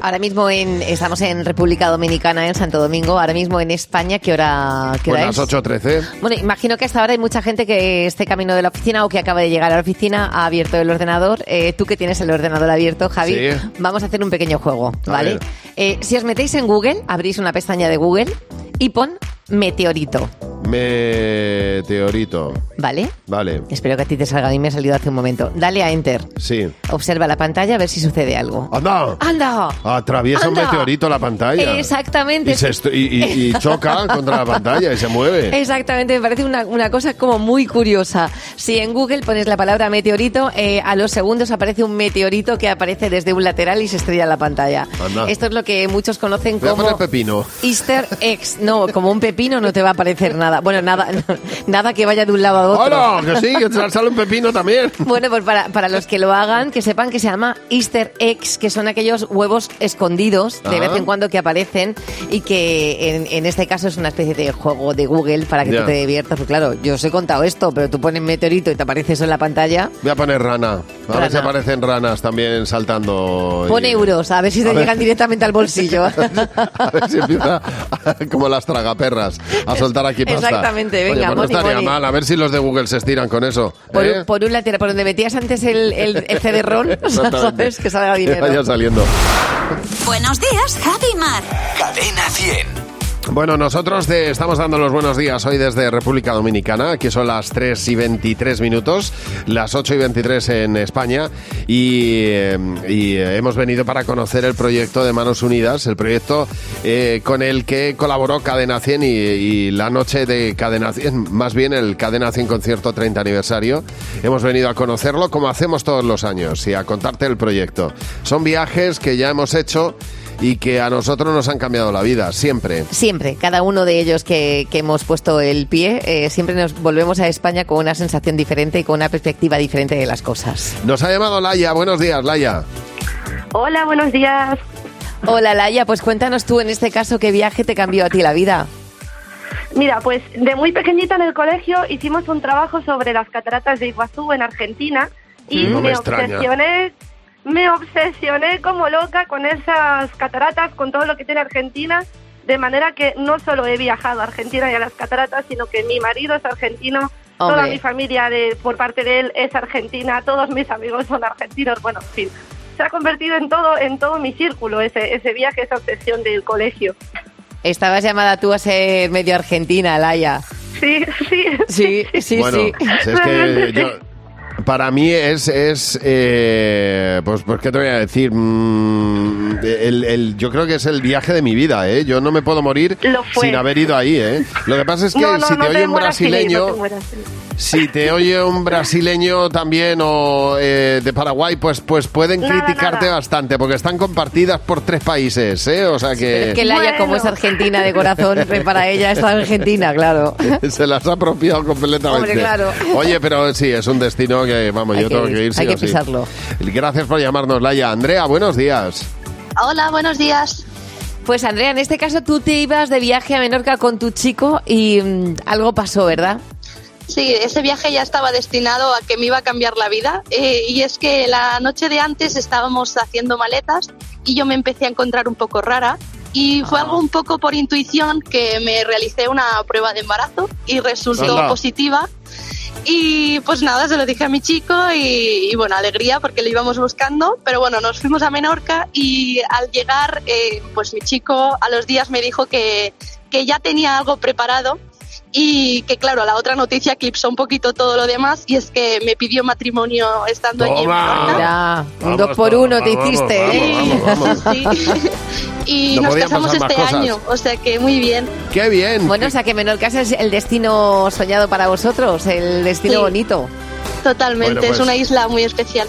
Ahora mismo en, estamos en República Dominicana, en Santo Domingo. Ahora mismo en España, ¿qué hora, qué hora Buenas es? 8.13. Bueno, imagino que hasta ahora hay mucha gente que esté camino de la oficina o que acaba de llegar a la oficina, ha abierto el ordenador. Eh, tú que tienes el ordenador abierto, Javi, Sí. vamos a hacer un pequeño juego, ¿vale? Eh, si os metéis en Google, abrís una pestaña de Google y pon meteorito. Meteorito. ¿Vale? Vale. Espero que a ti te salga. A mí me ha salido hace un momento. Dale a Enter. Sí. Observa la pantalla a ver si sucede algo. ¡Anda! ¡Anda! Atraviesa un meteorito la pantalla. Exactamente. Y, se estu- y- y- y [LAUGHS] choca contra la pantalla y se mueve. Exactamente, me parece una, una cosa como muy curiosa. Si en Google pones la palabra meteorito, eh, a los segundos aparece un meteorito que aparece desde un lateral y se estrella en la pantalla. Anda. Esto es lo que muchos conocen Voy a poner como pepino. Easter eggs. No, como un pepino no te va a aparecer nada. Bueno, nada, [LAUGHS] nada que vaya de un lado a otro. ¡Hola! Que sí, que sale un pepino también. [LAUGHS] Bueno, pues para, para los que lo hagan, que sepan que se llama Easter eggs, que son aquellos huevos escondidos de Ah. vez en cuando que aparecen y que en, en este caso es una especie de juego de Google para que tú te diviertas. Pues claro, yo os he contado esto, pero tú pones meteorito y te aparece eso en la pantalla. Voy a poner rana. A ver Rana. si aparecen ranas también saltando. y- Pon euros, a ver si te ver. llegan directamente al bolsillo. [LAUGHS] A ver si empieza como las tragaperras a soltar aquí pasta. Exactamente, Oye, venga, pues no estaría money. mal. A ver si los de Google se estiran con eso. Por, ¿eh? un, por un lateral, por donde metías antes el, el, el CD-ROM. [LAUGHS] ¿sabes? Que salga [LAUGHS] Que dinero. vaya saliendo. Buenos días, Javi Mar. Cadena 100. Bueno, nosotros te estamos dando los buenos días hoy desde República Dominicana. Aquí son las 3 y 23 minutos, las 8 y 23 en España. Y, eh, eh, hemos venido para conocer el proyecto de Manos Unidas, el proyecto eh, con el que colaboró Cadena 100 y, y la noche de Cadena 100, más bien el Cadena 100 concierto 30 aniversario. Hemos venido a conocerlo como hacemos todos los años y a contarte el proyecto. Son viajes que ya hemos hecho y que a nosotros nos han cambiado la vida, siempre. Siempre, cada uno de ellos que, que hemos puesto el pie, eh, siempre nos volvemos a España con una sensación diferente y con una perspectiva diferente de las cosas. Nos ha llamado Laia. Buenos días, Laia. Hola, buenos días. Hola Laia, pues cuéntanos tú en este caso qué viaje te cambió a ti la vida. Mira, pues de muy pequeñita en el colegio hicimos un trabajo sobre las cataratas de Iguazú en Argentina y No me me, extraña. obsesioné, me obsesioné como loca con esas cataratas, con todo lo que tiene Argentina, de manera que no solo he viajado a Argentina y a las cataratas, sino que mi marido es argentino, toda mi familia de, por parte de él es argentina, todos mis amigos son argentinos, bueno, en fin. Se ha convertido en todo, en todo mi círculo ese, ese viaje, esa obsesión del colegio. Estabas llamada tú a ser medio argentina, Laia. Sí, sí. Sí, sí, bueno, sí. es que yo, para mí es, es eh, pues, pues, ¿qué te voy a decir? Mm, el- el- yo creo que es el viaje de mi vida, ¿eh? Yo no me puedo morir sin haber ido ahí, ¿eh? Lo que pasa es que no, no, si no te oye un brasileño... te. Si te oye un brasileño también o eh, de Paraguay, pues, pues pueden Nada, criticarte nada. bastante, porque están compartidas por tres países, ¿eh? O sea que es que Laia, como es argentina de corazón, pues [LAUGHS] para ella es argentina, claro. se las ha apropiado completamente. Hombre, claro. Oye, pero sí, es un destino que, vamos, Hay yo que tengo ir, que ir sí hay o que sí. pisarlo. Gracias por llamarnos, Laia. Andrea, buenos días. Hola, buenos días. Pues Andrea, en este caso tú te ibas de viaje a Menorca con tu chico y mm, algo pasó, ¿verdad? Sí, ese viaje ya estaba destinado a que me iba a cambiar la vida. eh, y es que la noche de antes estábamos haciendo maletas y yo me empecé a encontrar un poco rara. Y fue algo un poco por intuición que me realicé una prueba de embarazo y resultó positiva. Y pues nada, se lo dije a mi chico y, y, bueno, alegría porque lo íbamos buscando. Pero bueno, nos fuimos a Menorca y al llegar, eh, pues mi chico a los días me dijo que, que ya tenía algo preparado y que claro, la otra noticia eclipsó un poquito todo lo demás y es que me pidió matrimonio estando allí. Mira, un dos por uno te vamos, hiciste, ¿eh? vamos, vamos, Sí. [LAUGHS] y No nos casamos este cosas. año, o sea que muy bien. ¡Qué bien! Bueno, o sea que Menorca es el destino soñado para vosotros, el destino Sí. bonito. Totalmente, Bueno, pues- es una isla muy especial.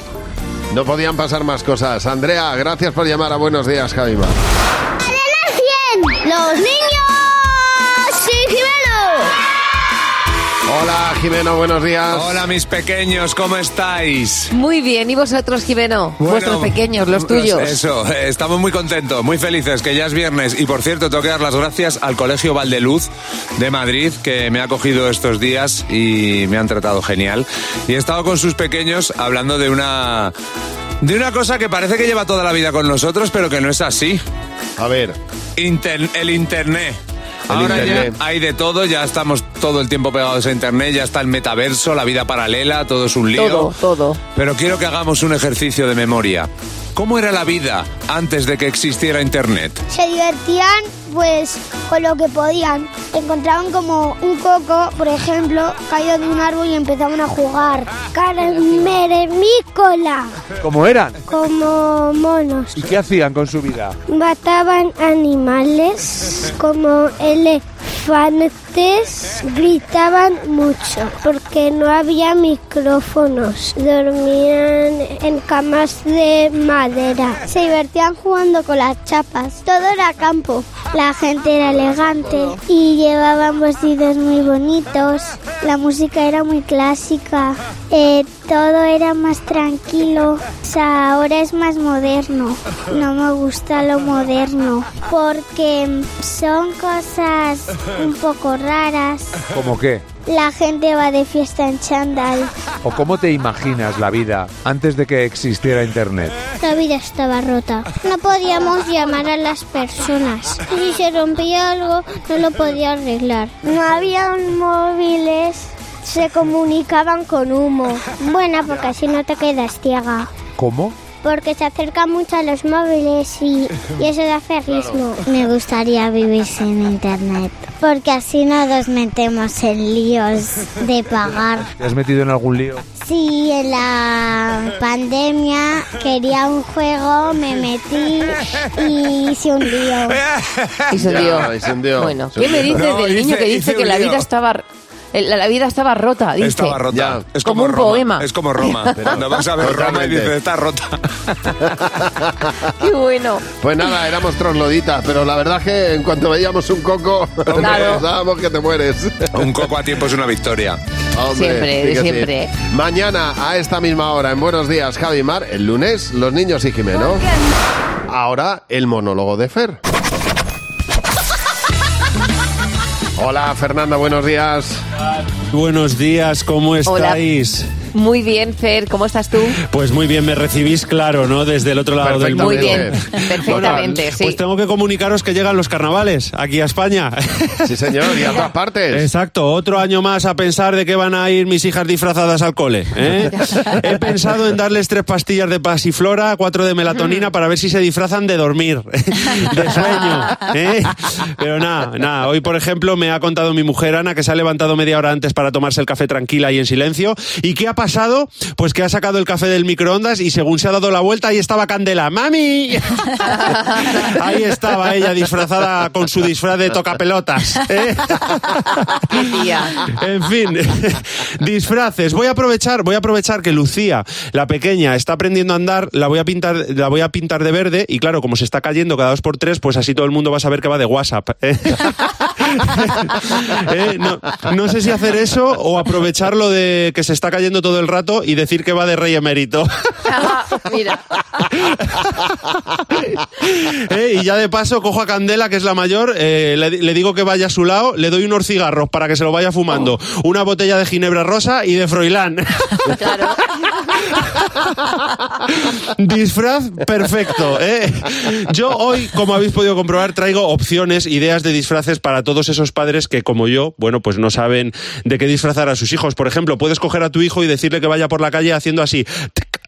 No podían pasar más cosas. Andrea, gracias por llamar a Buenos Días, Javima. ¡Cadena 100! ¡Los niños! Hola, Jimeno, buenos días. Hola, mis pequeños, ¿cómo estáis? Muy bien, ¿y vosotros, Jimeno? Bueno, Vuestros pequeños, los tuyos. Eso, estamos muy contentos, muy felices, que ya es viernes. Y por cierto, tengo que dar las gracias al Colegio Valdeluz de Madrid, que me ha acogido estos días y me han tratado genial. Y he estado con sus pequeños hablando de una. de una cosa que parece que lleva toda la vida con nosotros, pero que no es así. A ver. Inter- el Internet. El Ahora Internet. ya hay de todo, ya estamos todo el tiempo pegados a Internet, ya está el metaverso, la vida paralela, todo es un lío. Todo, todo. Pero quiero que hagamos un ejercicio de memoria. ¿Cómo era la vida antes de que existiera Internet? Se divertían pues con lo que podían. Encontraban como un coco, por ejemplo, caído de un árbol y empezaban a jugar. Carmeremícola, ¿Cómo eran? como monos. ¿Y qué hacían con su vida? Mataban animales como elefantes, gritaban mucho porque no había micrófonos, dormían en camas de madera, se divertían jugando con las chapas, todo era campo, la gente era elegante y llevaban vestidos muy bonitos, la música era muy clásica, eh, todo era más tranquilo, o sea, ahora es más moderno, no me gusta lo moderno porque son cosas un poco raras. ¿Cómo qué? La gente va de fiesta en chándal. ¿O cómo te imaginas la vida antes de que existiera Internet? La vida estaba rota. No podíamos llamar a las personas. Y si se rompía algo, no lo podía arreglar. No había móviles. Se comunicaban con humo. Bueno, porque así no te quedas ciega. ¿Cómo? Porque se acercan mucho a los móviles y, y eso da ferrismo. Me gustaría vivir sin internet. Porque así no nos metemos en líos de pagar. ¿Te has metido en algún lío? Sí, en la pandemia quería un juego, me metí y hice un lío. Y se [LAUGHS] Ya, hundió. y se hundió. Bueno, ¿qué me dices No, del niño hice- que hice dice un que la lío. vida estaba la, la vida estaba rota? Dice. Estaba rota. Es Como un Roma. poema. Es como Roma. [LAUGHS] Cuando vas a ver Roma y dices, está rota. [LAUGHS] Qué bueno. Pues nada, éramos trogloditas, pero la verdad es que en cuanto veíamos un coco, [LAUGHS] pensábamos que te mueres. Un coco a tiempo es una victoria. Hombre, Siempre, sí. siempre. Mañana a esta misma hora en Buenos Días, Javi Mar. El lunes, los niños y Jimeno. Ahora, el monólogo de Fer. Hola, Fernanda, buenos días. Buenos días, ¿cómo Hola. Muy bien, Fer, ¿cómo estás tú? Pues muy bien, me recibís claro, ¿no? Desde el otro lado del mundo. Muy bien, perfectamente, sí. Pues tengo que comunicaros que llegan los carnavales aquí a España. Sí, señor, y a todas partes. Exacto, otro año más a pensar de que van a ir mis hijas disfrazadas al cole. ¿eh? He pensado en darles tres pastillas de pasiflora, cuatro de melatonina para ver si se disfrazan de dormir, de sueño. ¿eh? Pero nada, nada. Hoy, por ejemplo, me ha contado mi mujer Ana que se ha levantado media hora antes para tomarse el café tranquila y en silencio. ¿Y qué ha pasado? Pues que ha sacado el café del microondas y según se ha dado la vuelta, ahí estaba Candela. ¡Mami! [LAUGHS] Ahí estaba ella disfrazada con su disfraz de tocapelotas. ¿eh? En fin, disfraces. Voy a aprovechar, voy a aprovechar que Lucía, la pequeña, está aprendiendo a andar, la voy a pintar, la voy a pintar de verde y claro, como se está cayendo cada dos por tres, pues así todo el mundo va a saber que va de WhatsApp. ¿eh? [LAUGHS] [LAUGHS] ¿Eh? No, no sé si hacer eso o aprovecharlo de que se está cayendo todo el rato y decir que va de rey emérito. [LAUGHS] Mira. [LAUGHS] ¿Eh? Y ya de paso cojo a Candela, que es la mayor, eh, le, le digo que vaya a su lado, le doy unos cigarros para que se lo vaya fumando, una botella de ginebra rosa y de Froilán. Disfraz perfecto. ¿eh? Yo hoy, como habéis podido comprobar, traigo opciones, ideas de disfraces para todos esos padres que, como yo, bueno, pues no saben de qué disfrazar a sus hijos. Por ejemplo, puedes coger a tu hijo y decirle que vaya por la calle haciendo así. tic,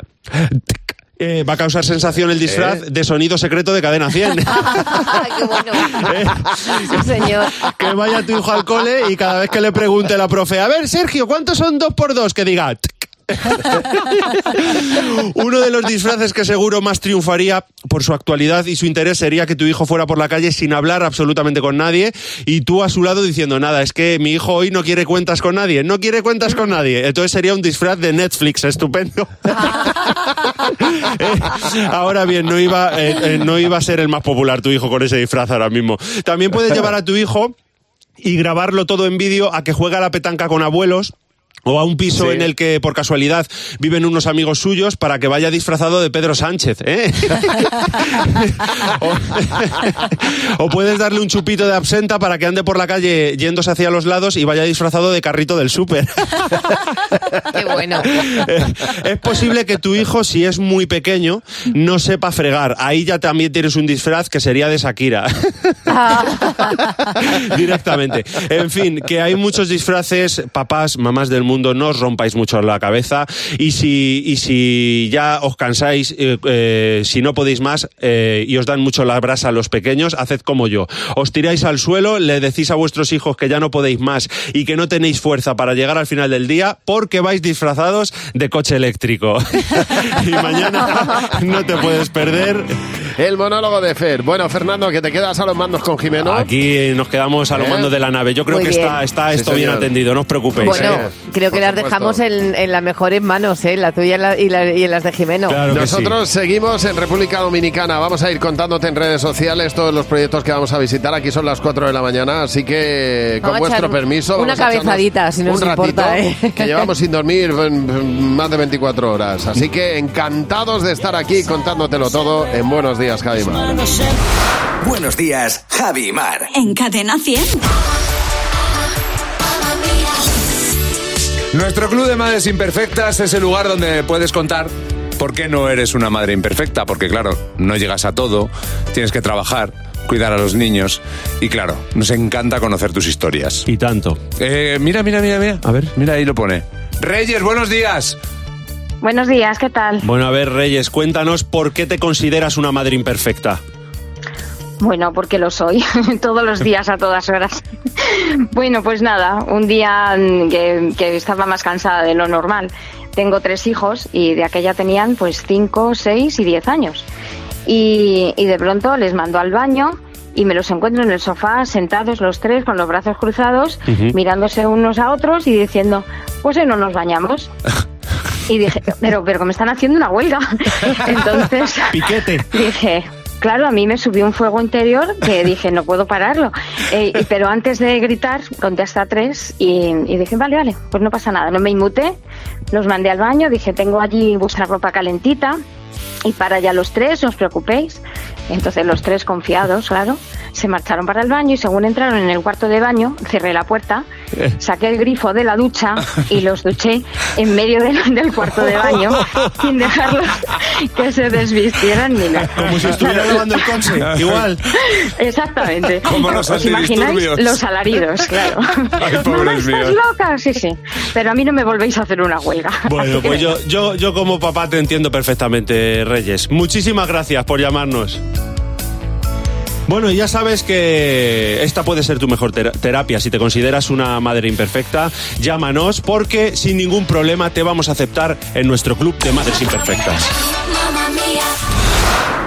tic. Eh, va a causar sensación el disfraz ¿Eh? de sonido secreto de cadena 100. [LAUGHS] [LAUGHS] Qué bueno. Sí, señor. que vaya tu hijo al cole y cada vez que le pregunte la profe, a ver, Sergio, ¿cuántos son dos por dos? Que diga... "Tic". Uno de los disfraces que seguro más triunfaría por su actualidad y su interés sería que tu hijo fuera por la calle sin hablar absolutamente con nadie y tú a su lado diciendo nada, es que mi hijo hoy no quiere cuentas con nadie, no quiere cuentas con nadie. Entonces sería un disfraz de Netflix, estupendo. [LAUGHS] Ahora bien, no iba, eh, eh, no iba a ser el más popular tu hijo con ese disfraz ahora mismo. También puedes llevar a tu hijo y grabarlo todo en vídeo a que juega la petanca con abuelos. O a un piso Sí. en el que por casualidad viven unos amigos suyos para que vaya disfrazado de Pedro Sánchez. ¿eh? [LAUGHS] [LAUGHS] o, o puedes darle un chupito de absenta para que ande por la calle yéndose hacia los lados y vaya disfrazado de carrito del súper. [LAUGHS] Qué bueno. Eh, es posible que tu hijo, si es muy pequeño, no sepa fregar. Ahí ya también tienes un disfraz que sería de Shakira. Directamente. En fin, que hay muchos disfraces, papás, mamás del mundo mundo, no os rompáis mucho la cabeza y si, y si ya os cansáis, eh, eh, si no podéis más eh, y os dan mucho la brasa a los pequeños, haced como yo. Os tiráis al suelo, le decís a vuestros hijos que ya no podéis más y que no tenéis fuerza para llegar al final del día porque vais disfrazados de coche eléctrico. [LAUGHS] y mañana no te puedes perder. El monólogo de Fer. Bueno, Fernando, que te quedas a los mandos con Jimeno. Aquí nos quedamos a los ¿Eh? mandos de la nave. Yo creo Muy que bien. está, está Sí, esto bien atendido, no os preocupéis. Bueno, ¿eh? creo que las supuesto. dejamos en, en las mejores manos, ¿eh? La tuya y, la- y la- y en las de Jimeno. Claro que sí. Nosotros seguimos en República Dominicana. Vamos a ir contándote en redes sociales todos los proyectos que vamos a visitar. Aquí son las 4 de la mañana, así que con Vamos vuestro permiso. una vamos a echarnos cabezadita, si no un ratito, importa, ¿eh? Que llevamos sin dormir más de 24 horas. Así que encantados de estar aquí contándotelo todo en Buenos Días, Javi Mar. Buenos días, Javi Mar. En Cadena 100. Nuestro Club de Madres Imperfectas es el lugar donde puedes contar por qué no eres una madre imperfecta, porque claro, no llegas a todo, tienes que trabajar, cuidar a los niños y claro, nos encanta conocer tus historias. Y tanto. Eh, mira, mira, mira, mira. A ver. Mira, ahí lo pone. Reyes, buenos días. Buenos días, ¿qué tal? Bueno, a ver, Reyes, cuéntanos por qué te consideras una madre imperfecta. Bueno, porque lo soy, [LAUGHS] todos los días, a todas horas. [LAUGHS] bueno, pues nada, un día que, que estaba más cansada de lo normal. Tengo tres hijos y de aquella tenían pues cinco, seis y diez años. Y, y de pronto les mando al baño y me los encuentro en el sofá sentados los tres con los brazos cruzados, mirándose unos a otros y diciendo, pues hoy no nos bañamos. [LAUGHS] Y dije, pero, pero que me están haciendo una huelga. [LAUGHS] Entonces Piquete. dije, claro, a mí me subió un fuego interior que dije, no puedo pararlo. Eh, y- pero antes de gritar, conté hasta tres y, y dije, vale, vale, pues no pasa nada. No me inmuté, los mandé al baño, dije, tengo allí vuestra ropa calentita y para ya los tres, no os preocupéis. Entonces los tres confiados, claro, se marcharon para el baño y según entraron en el cuarto de baño, cerré la puerta, saqué el grifo de la ducha y los duché en medio del, del cuarto de baño [LAUGHS] sin dejarlos que se desvistieran ni nada. Como si estuviera lavando el coche. Igual. Exactamente. Como los ¿Os imagináis los alaridos? Claro. [LAUGHS] Ay, Mamá, ¿estás loca? Sí, sí. Pero a mí no me volvéis a hacer una huelga. Bueno, pues yo, yo, yo como papá te entiendo perfectamente, Reyes. Muchísimas gracias por llamarnos. Bueno, y ya sabes que esta puede ser tu mejor tera- terapia. Si te consideras una madre imperfecta, llámanos porque sin ningún problema te vamos a aceptar en nuestro club de madres imperfectas.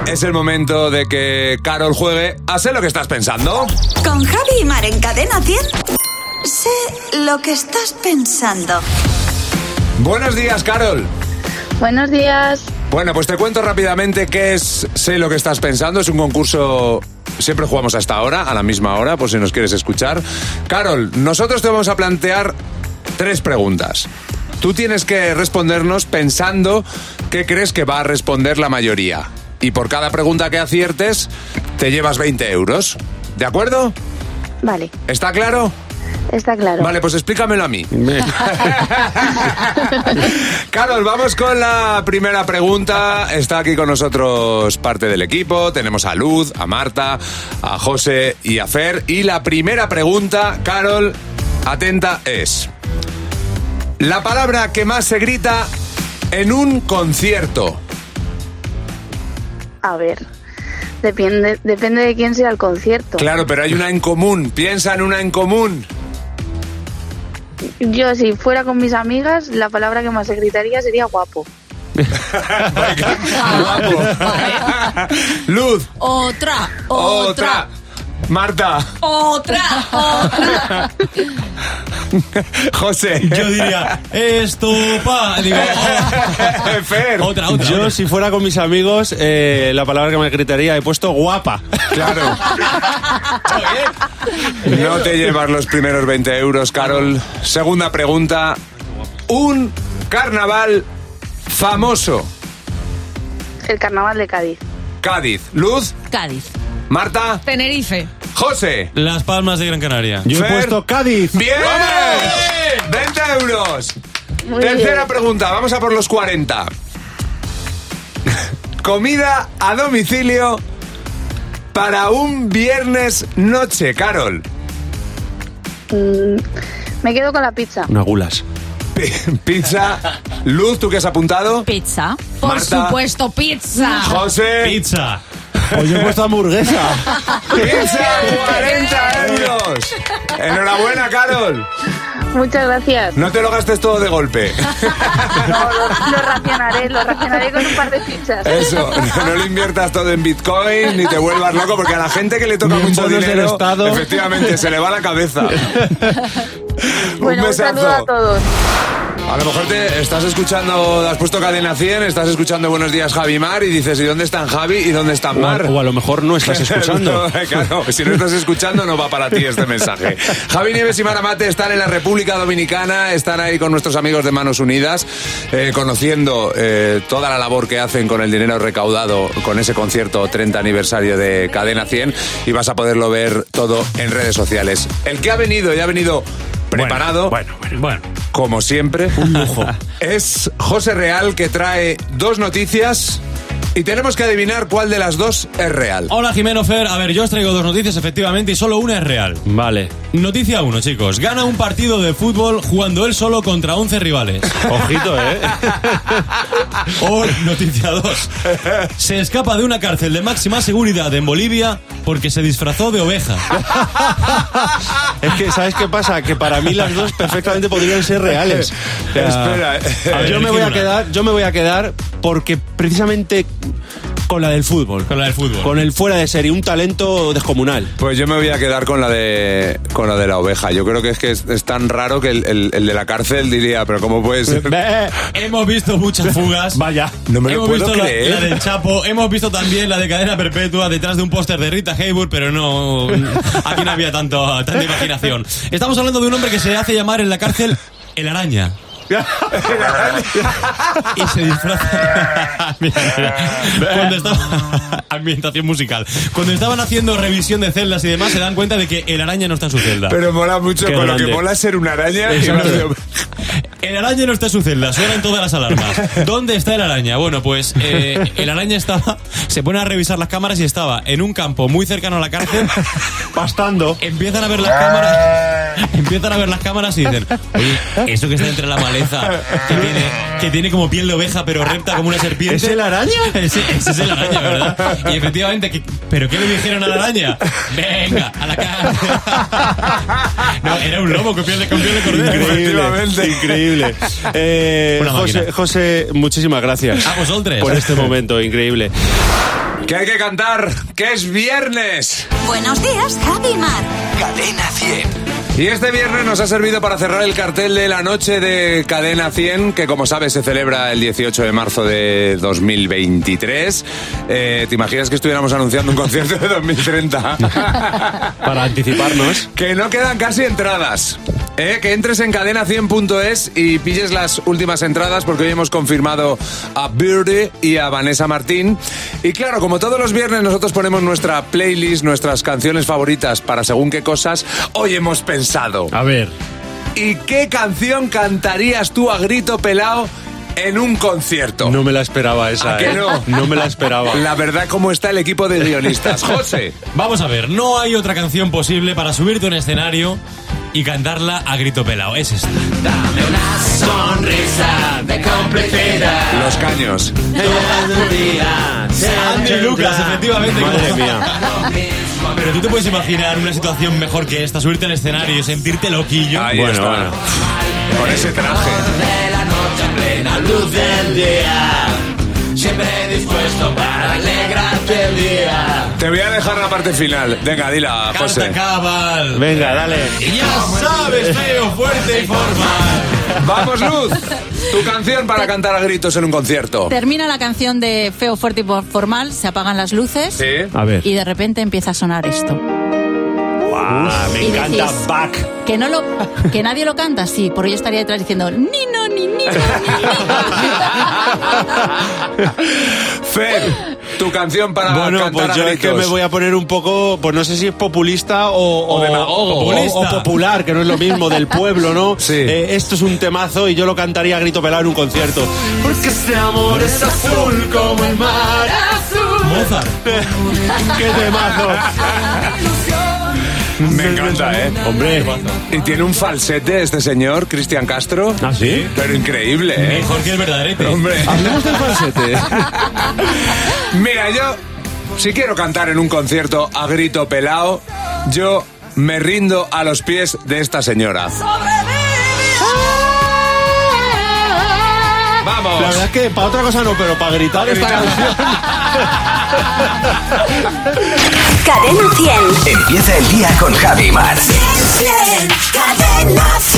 Es el momento de que Carol juegue a sé lo que estás pensando. Con Javi y Mar en Cadena 100. Sé lo que estás pensando. Buenos días, Carol. Buenos días. Bueno, pues te cuento rápidamente qué es Sé lo que estás pensando. Es un concurso. Siempre jugamos a esta hora, a la misma hora, por si nos quieres escuchar. Carol, nosotros te vamos a plantear tres preguntas. Tú tienes que respondernos pensando qué crees que va a responder la mayoría. Y por cada pregunta que aciertes, te llevas 20 euros. ¿De acuerdo? Vale, ¿Está claro? Está claro. Vale, pues explícamelo a mí. [LAUGHS] Carol, vamos con la primera pregunta. Está aquí con nosotros parte del equipo. Tenemos a Luz, a Marta, a José y a Fer. Y la primera pregunta, Carol, atenta, es... La palabra que más se grita en un concierto. A ver, depende, depende de quién sea el concierto. Claro, pero hay una en común. Piensa en una en común. Yo, si fuera con mis amigas, la palabra que más se gritaría sería guapo. [LAUGHS] Luz, Otra, otra. Marta, otra, otra. [LAUGHS] José. Yo diría, estopa. Digo, oh, [LAUGHS] Fer. otra, otra. Yo, otra. si fuera con mis amigos, eh, la palabra que me gritaría he puesto guapa. Claro. No te llevas los primeros 20 euros, Carol. Segunda pregunta. Un carnaval famoso. El carnaval de Cádiz. Cádiz. Luz. Cádiz. Marta. Tenerife. José. Las Palmas de Gran Canaria. Yo he puesto Cádiz. ¡Bien! 20 euros. Muy Tercera bien. pregunta. Vamos a por los 40. Comida a domicilio para un viernes noche, Carol. Mm, me quedo con la pizza. Una gulas. Pi- Pizza. Luz, ¿tú qué has apuntado? Pizza. Por Marta. supuesto, pizza. José. Pizza. Pues yo he puesto hamburguesa. Pizza, 40 euros. Enhorabuena, Carol. Muchas gracias. No te lo gastes todo de golpe. [LAUGHS] No, lo, lo racionaré, lo racionaré con un par de pizzas. Eso, no lo inviertas todo en Bitcoin ni te vuelvas loco, porque a la gente que le toca mucho del dinero, Estado. efectivamente, se le va la cabeza. [LAUGHS] Bueno, un besazo. saludo a todos. A lo mejor te estás escuchando, has puesto cadena 100, estás escuchando Buenos días Javi Mar y dices, ¿y dónde están Javi y dónde están Mar? o a lo mejor no estás [LAUGHS] escuchando. No, claro, si no estás escuchando no va para ti este mensaje. Javi Nieves y Mara Mate están en la República Dominicana, están ahí con nuestros amigos de Manos Unidas, eh, conociendo eh, toda la labor que hacen con el dinero recaudado con ese concierto 30 aniversario de Cadena 100 y vas a poderlo ver todo en redes sociales. El que ha venido y ha venido preparado, Bueno, bueno, bueno. como siempre, Un lujo. es José Real que trae dos noticias y tenemos que adivinar cuál de las dos es real. Hola Jimeno Fer, a ver, yo os traigo dos noticias efectivamente y solo una es real. Vale. Noticia 1, chicos. Gana un partido de fútbol jugando él solo contra 11 rivales. [LAUGHS] Ojito, ¿eh? [LAUGHS] O noticia 2. Se escapa de una cárcel de máxima seguridad en Bolivia porque se disfrazó de oveja. [LAUGHS] Es que, ¿sabes qué pasa? Que para mí las dos perfectamente podrían ser reales. O sea, Espera, ver, yo me voy a quedar, yo me voy a quedar porque precisamente con la del fútbol. Con la del fútbol. Con el fuera de serie, un talento descomunal. Pues yo me voy a quedar con la de con la de la oveja. Yo creo que es que es, es tan raro que el, el- el de la cárcel diría, pero ¿cómo puede [LAUGHS] ser? Hemos visto muchas fugas. [LAUGHS] Vaya. No me lo hemos puedo visto. La, del Chapo, hemos visto también la de cadena perpetua detrás de un póster de Rita Hayworth, pero no, [LAUGHS] aquí no había tanto, tanta imaginación. Estamos hablando de un hombre que se hace llamar en la cárcel el araña. [LAUGHS] y se disfraza. Mira, [LAUGHS] mira. Cuando estaba. Ambientación musical. Cuando estaban haciendo revisión de celdas y demás, se dan cuenta de que el araña no está en su celda. Pero mola mucho, Qué con lo que mola es ser una araña. y Exacto. más de- [LAUGHS] El araña no está en su celda, suenan todas las alarmas. ¿Dónde está el araña? Bueno, pues eh, el araña estaba, se pone a revisar las cámaras y estaba en un campo muy cercano a la cárcel. Pastando. Empiezan a ver las cámaras, empiezan a ver las cámaras y dicen, oye, eso que está entre la maleza, que tiene, que tiene como piel de oveja pero recta como una serpiente. ¿Es el araña? [LAUGHS] Ese, ese es el araña, ¿verdad? Y efectivamente, ¿qué- ¿pero qué le dijeron a la araña? Venga, a la cárcel. No, era un lobo con piel de, con piel de cordero. Increíble, Efectivamente. increíble. Eh, Una José. José, muchísimas gracias A vosotros. por este momento increíble. Que hay que cantar, que es viernes. Buenos días, Javi y Mar. Cadena 100. Y este viernes nos ha servido para cerrar el cartel de la noche de Cadena 100, que como sabes se celebra el 18 de marzo de 2023. Eh, ¿Te imaginas que estuviéramos anunciando un concierto de 2030? [LAUGHS] Para anticiparnos. que no quedan casi entradas. Eh, que entres en cadena100.es y pilles las últimas entradas porque hoy hemos confirmado a Birdie y a Vanessa Martín. Y claro, como todos los viernes nosotros ponemos nuestra playlist, nuestras canciones favoritas para según qué cosas, hoy hemos pensado. A ver. ¿Y qué canción cantarías tú a grito pelado en un concierto? No me la esperaba esa. ¿A que eh. no? No me la esperaba. La verdad, ¿cómo está el equipo de guionistas? [LAUGHS] José. Vamos a ver, no hay otra canción posible para subirte a un escenario y cantarla a grito pelado. Es esta. Dame una sonrisa de complicidad. Los caños. Andy Lucas, efectivamente. Madre mía. Pero tú te puedes imaginar una situación mejor que esta, subirte al escenario y sentirte loquillo. Ahí Bueno, está. bueno. Con ese traje. De la noche en plena luz del día. Siempre dispuesto para alegrarte el día. Te voy a dejar la parte final. Venga, dila, Carta José. cabal. Venga, dale. Y ya sabes, feo, fuerte y formal. Vamos, Luz. Tu canción para cantar a gritos en un concierto. Termina la canción de Feo, Fuerte y Formal, se apagan las luces Sí. A ver. y de repente empieza a sonar esto. Ah, me Y encanta decís- Back. Que no lo, que nadie lo canta, sí, porque yo estaría detrás diciendo ni no ni ni. [LAUGHS] Fer, tu canción para Bueno, cantar pues a yo es gritos. que me voy a poner un poco, pues no sé si es populista o, O demagogo. o- Populista. o popular, que no es lo mismo, del pueblo, ¿no? [LAUGHS] Sí. Eh, esto es un temazo y yo lo cantaría a grito pelado en un concierto. Porque este amor es azul como el mar azul. Mozart. [LAUGHS] ¡Qué temazo! Me encanta, ¿eh? Hombre. Y tiene un falsete este señor, Cristian Castro. ¿Ah, sí? Pero increíble, ¿eh? Mejor que el verdaderete. Hombre. Hablemos del falsete. [LAUGHS] Mira, yo, si quiero cantar en un concierto a grito pelao, yo me rindo a los pies de esta señora. Vamos. La verdad es que para otra cosa no, pero para gritar esta canción. Cadena 100. Empieza el día con Javi Mar. Cadena 100.